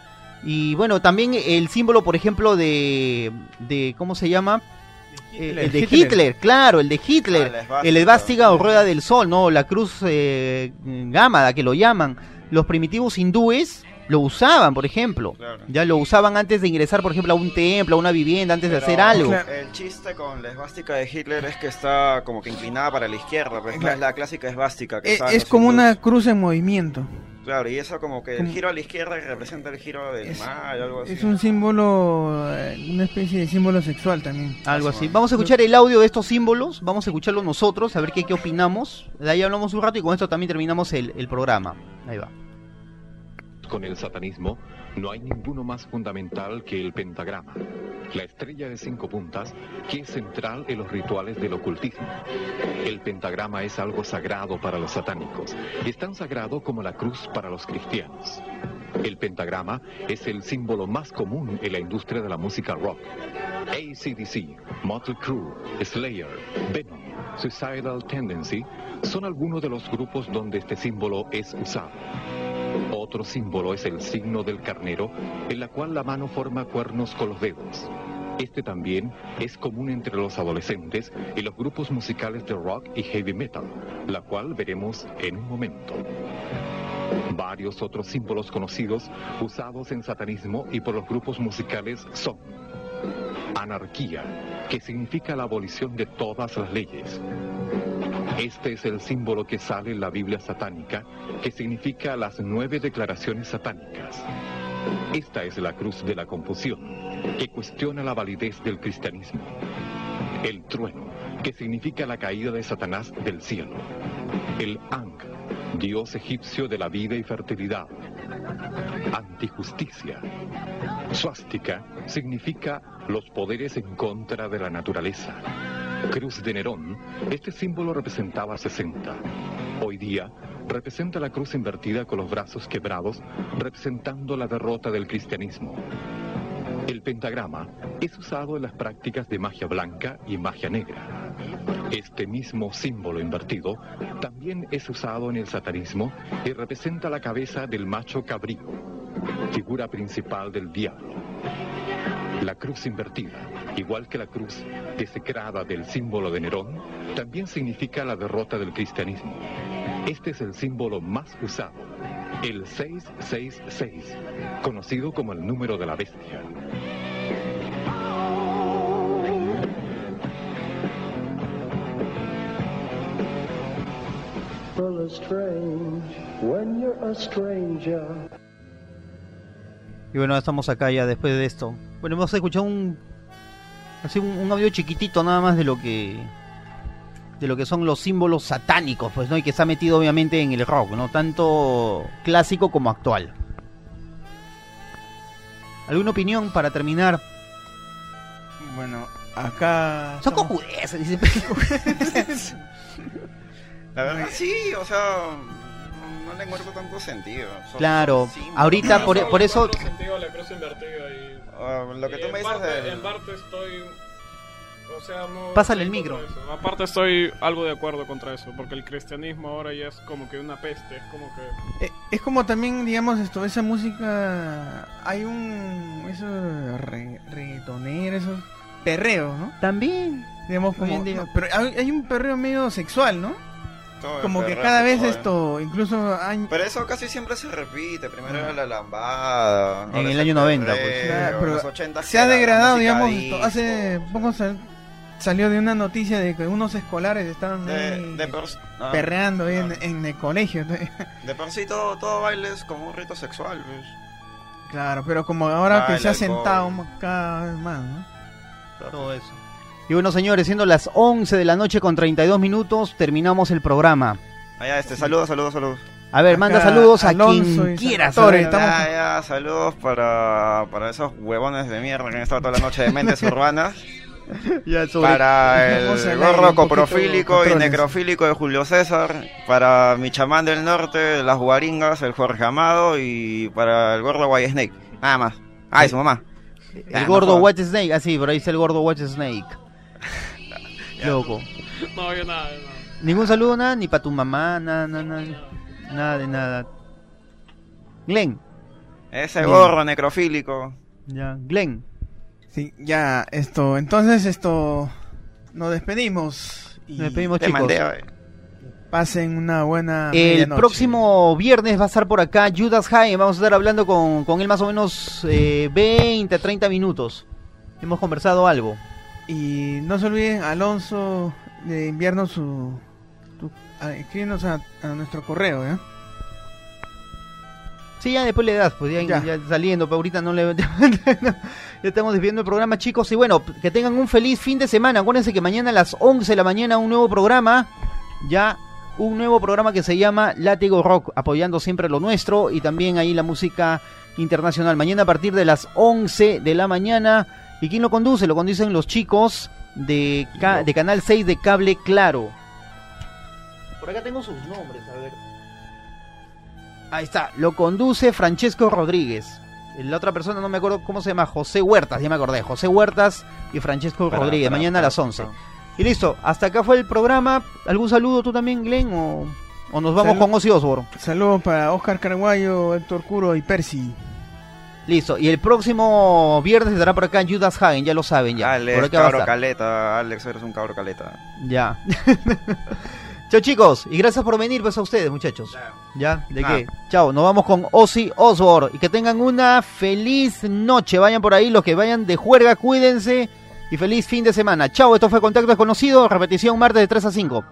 Y bueno, también el símbolo, por ejemplo, de, de ¿cómo se llama? Eh, el de Hitler. Hitler. claro, el de Hitler. Ah, el esvástica o rueda del sol, ¿no? La cruz eh, gámada, que lo llaman. Los primitivos hindúes lo usaban, por ejemplo. Claro. Ya lo usaban antes de ingresar, por ejemplo, a un templo, a una vivienda, antes de hacer algo. Claro. El chiste con la esvástica de Hitler es que está como que inclinada para la izquierda, pues Claro. es la clásica esvástica que Es, usaban es los como una cruz en movimiento. Claro, y eso como que el giro a la izquierda representa el giro del Es- mal, algo así. Es un símbolo, eh, una especie de símbolo sexual también. Algo así. Vamos a escuchar el audio de estos símbolos, vamos a escucharlo nosotros, a ver qué, qué opinamos. De ahí hablamos un rato y con esto también terminamos el, el programa. Ahí va. Con el satanismo no hay ninguno más fundamental que el pentagrama, la estrella de cinco puntas que es central en los rituales del ocultismo. El pentagrama es algo sagrado para los satánicos, es tan sagrado como la cruz para los cristianos. El pentagrama es el símbolo más común en la industria de la música rock. ACDC, Motley Crue, Slayer, Venom, Suicidal Tendency son algunos de los grupos donde este símbolo es usado. Otro símbolo es el signo del carnero, en la cual la mano forma cuernos con los dedos. Este también es común entre los adolescentes y los grupos musicales de rock y heavy metal, la cual veremos en un momento. Varios otros símbolos conocidos usados en satanismo y por los grupos musicales son anarquía, que significa la abolición de todas las leyes. Este es el símbolo que sale en la Biblia satánica, que significa las nueve declaraciones satánicas. Esta es la cruz de la confusión, que cuestiona la validez del cristianismo. El trueno, que significa la caída de Satanás del cielo. El Ankh, dios egipcio de la vida y fertilidad. Antijusticia. Suástica significa los poderes en contra de la naturaleza. Cruz de Nerón, este símbolo representaba 60. Hoy día representa la cruz invertida con los brazos quebrados, representando la derrota del cristianismo. El pentagrama es usado en las prácticas de magia blanca y magia negra. Este mismo símbolo invertido también es usado en el satanismo y representa la cabeza del macho cabrío, figura principal del diablo. La cruz invertida, igual que la cruz desecrada del símbolo de Nerón, también significa la derrota del cristianismo. Este es el símbolo más usado, el 666, conocido como el número de la bestia. Well, it's strange when you're a stranger. Y bueno, estamos acá ya después de esto. Bueno, hemos escuchado un así un, un audio chiquitito nada más de lo que de lo que son los símbolos satánicos, pues, ¿no? Y que está metido obviamente en el rock, ¿no? Tanto clásico como actual. ¿Alguna opinión para terminar? Bueno, acá. Son estamos- cojudeces, dice. La verdad, sí, o sea, no, le encuentro tanto sentido. Son- Claro, símbolos. ahorita por, por eso encuentro sentido a la cruz invertida y, Ah, lo que y tú en me dices parte, del- en parte estoy o sea no Pásale el micro. aparte estoy algo de acuerdo contra eso porque el cristianismo ahora ya es como que una peste es como que Eh, Es como también, digamos, esto, esa música. Hay un. Eso. Re, reggaetonero, eso. Perreo, ¿no? también Digamos, como. no, pero hay, hay un perreo medio sexual, ¿no? todo Como que cada vez esto. Incluso. Hay, Pero eso casi siempre se repite. Primero era la lambada. En el año 90, pues. Claro, pero en los 80 se ha degradado, digamos. esto, hace poco sal- salió de una noticia de que unos escolares estaban De, ahí de por, ah, perreando ahí en, ah, en el colegio. de por sí todo, todo baile es como un rito sexual. pues. Claro, pero como ahora que se ha sentado más- cada vez más, ¿no? todo eso. Y bueno, señores, siendo las 11 de la noche con 32 minutos, terminamos el programa. Allá, este, saludos, saludos, saludos. A ver, Acá manda saludos a Alonso quien y quieras. Salvatore, a ver. estamos- Ya, ya, saludos para, para esos huevones de mierda que han estado toda la noche de mentes urbanas. Ya, sobre- Para el gorro coprofílico y necrofílico de Julio César. Para mi chamán del norte, las guaringas, el Jorge Amado. Y para el gordo White Snake. Nada más. Ah, y su mamá. El Ah, gordo no. Watch Snake, así, por ahí está el gordo Watch Snake. Loco. no había nada, nada. Ningún saludo, nada, ni para tu mamá, nada, nada, nada, nada de nada. Glenn, Ese gorro necrofílico. ya, Glenn. Sí, ya, esto. Entonces, esto. Nos despedimos. Y Nos despedimos, Te chicos. mandé, eh. pasen una buena. El próximo viernes va a estar por acá Judas High. Vamos a estar hablando con, con él más o menos eh, 20, 30 minutos. Hemos conversado algo. Y no se olviden, Alonso, de enviarnos su. tu- a- escríbenos a, a nuestro correo, ¿eh? Sí, ya después le das, pues ya, Ya. ya saliendo, pero ahorita no le... ya estamos despidiendo el programa, chicos. Y bueno, que tengan un feliz fin de semana. Acuérdense que mañana a las 11 de la mañana un nuevo programa. Ya un nuevo programa que se llama Látigo Rock, apoyando siempre lo nuestro y también ahí la música internacional. Mañana a partir de las 11 de la mañana. ¿Y quién lo conduce? Lo conducen los chicos de, ca- de Canal 6 de Cable Claro. Por acá tengo sus nombres, a ver. Ahí está, lo conduce Francesco Rodríguez. La otra persona no me acuerdo cómo se llama, José Huertas, ya me acordé, José Huertas y Francesco Para, Rodríguez, para, mañana a las 11. para. Y listo, hasta acá fue el programa. ¿Algún saludo tú también, Glenn? ¿O, o nos vamos Salud. con Ozzy Osbourne? Saludos para Oscar Carguayo, Héctor Curo y Percy. Listo, y el próximo viernes estará por acá Judas Hagen, ya lo saben ya. Alex, cabro caleta. Alex, eres un cabro caleta. Ya. Chao chicos, y gracias por venir pues a ustedes muchachos. ¿Ya? ¿De Ah. qué? Chao, nos vamos con Ozzy Osbourne. Y que tengan una feliz noche. Vayan por ahí, los que vayan de juerga, cuídense. Y feliz fin de semana. Chao, esto fue Contacto Desconocido. Repetición martes de 3 a 5.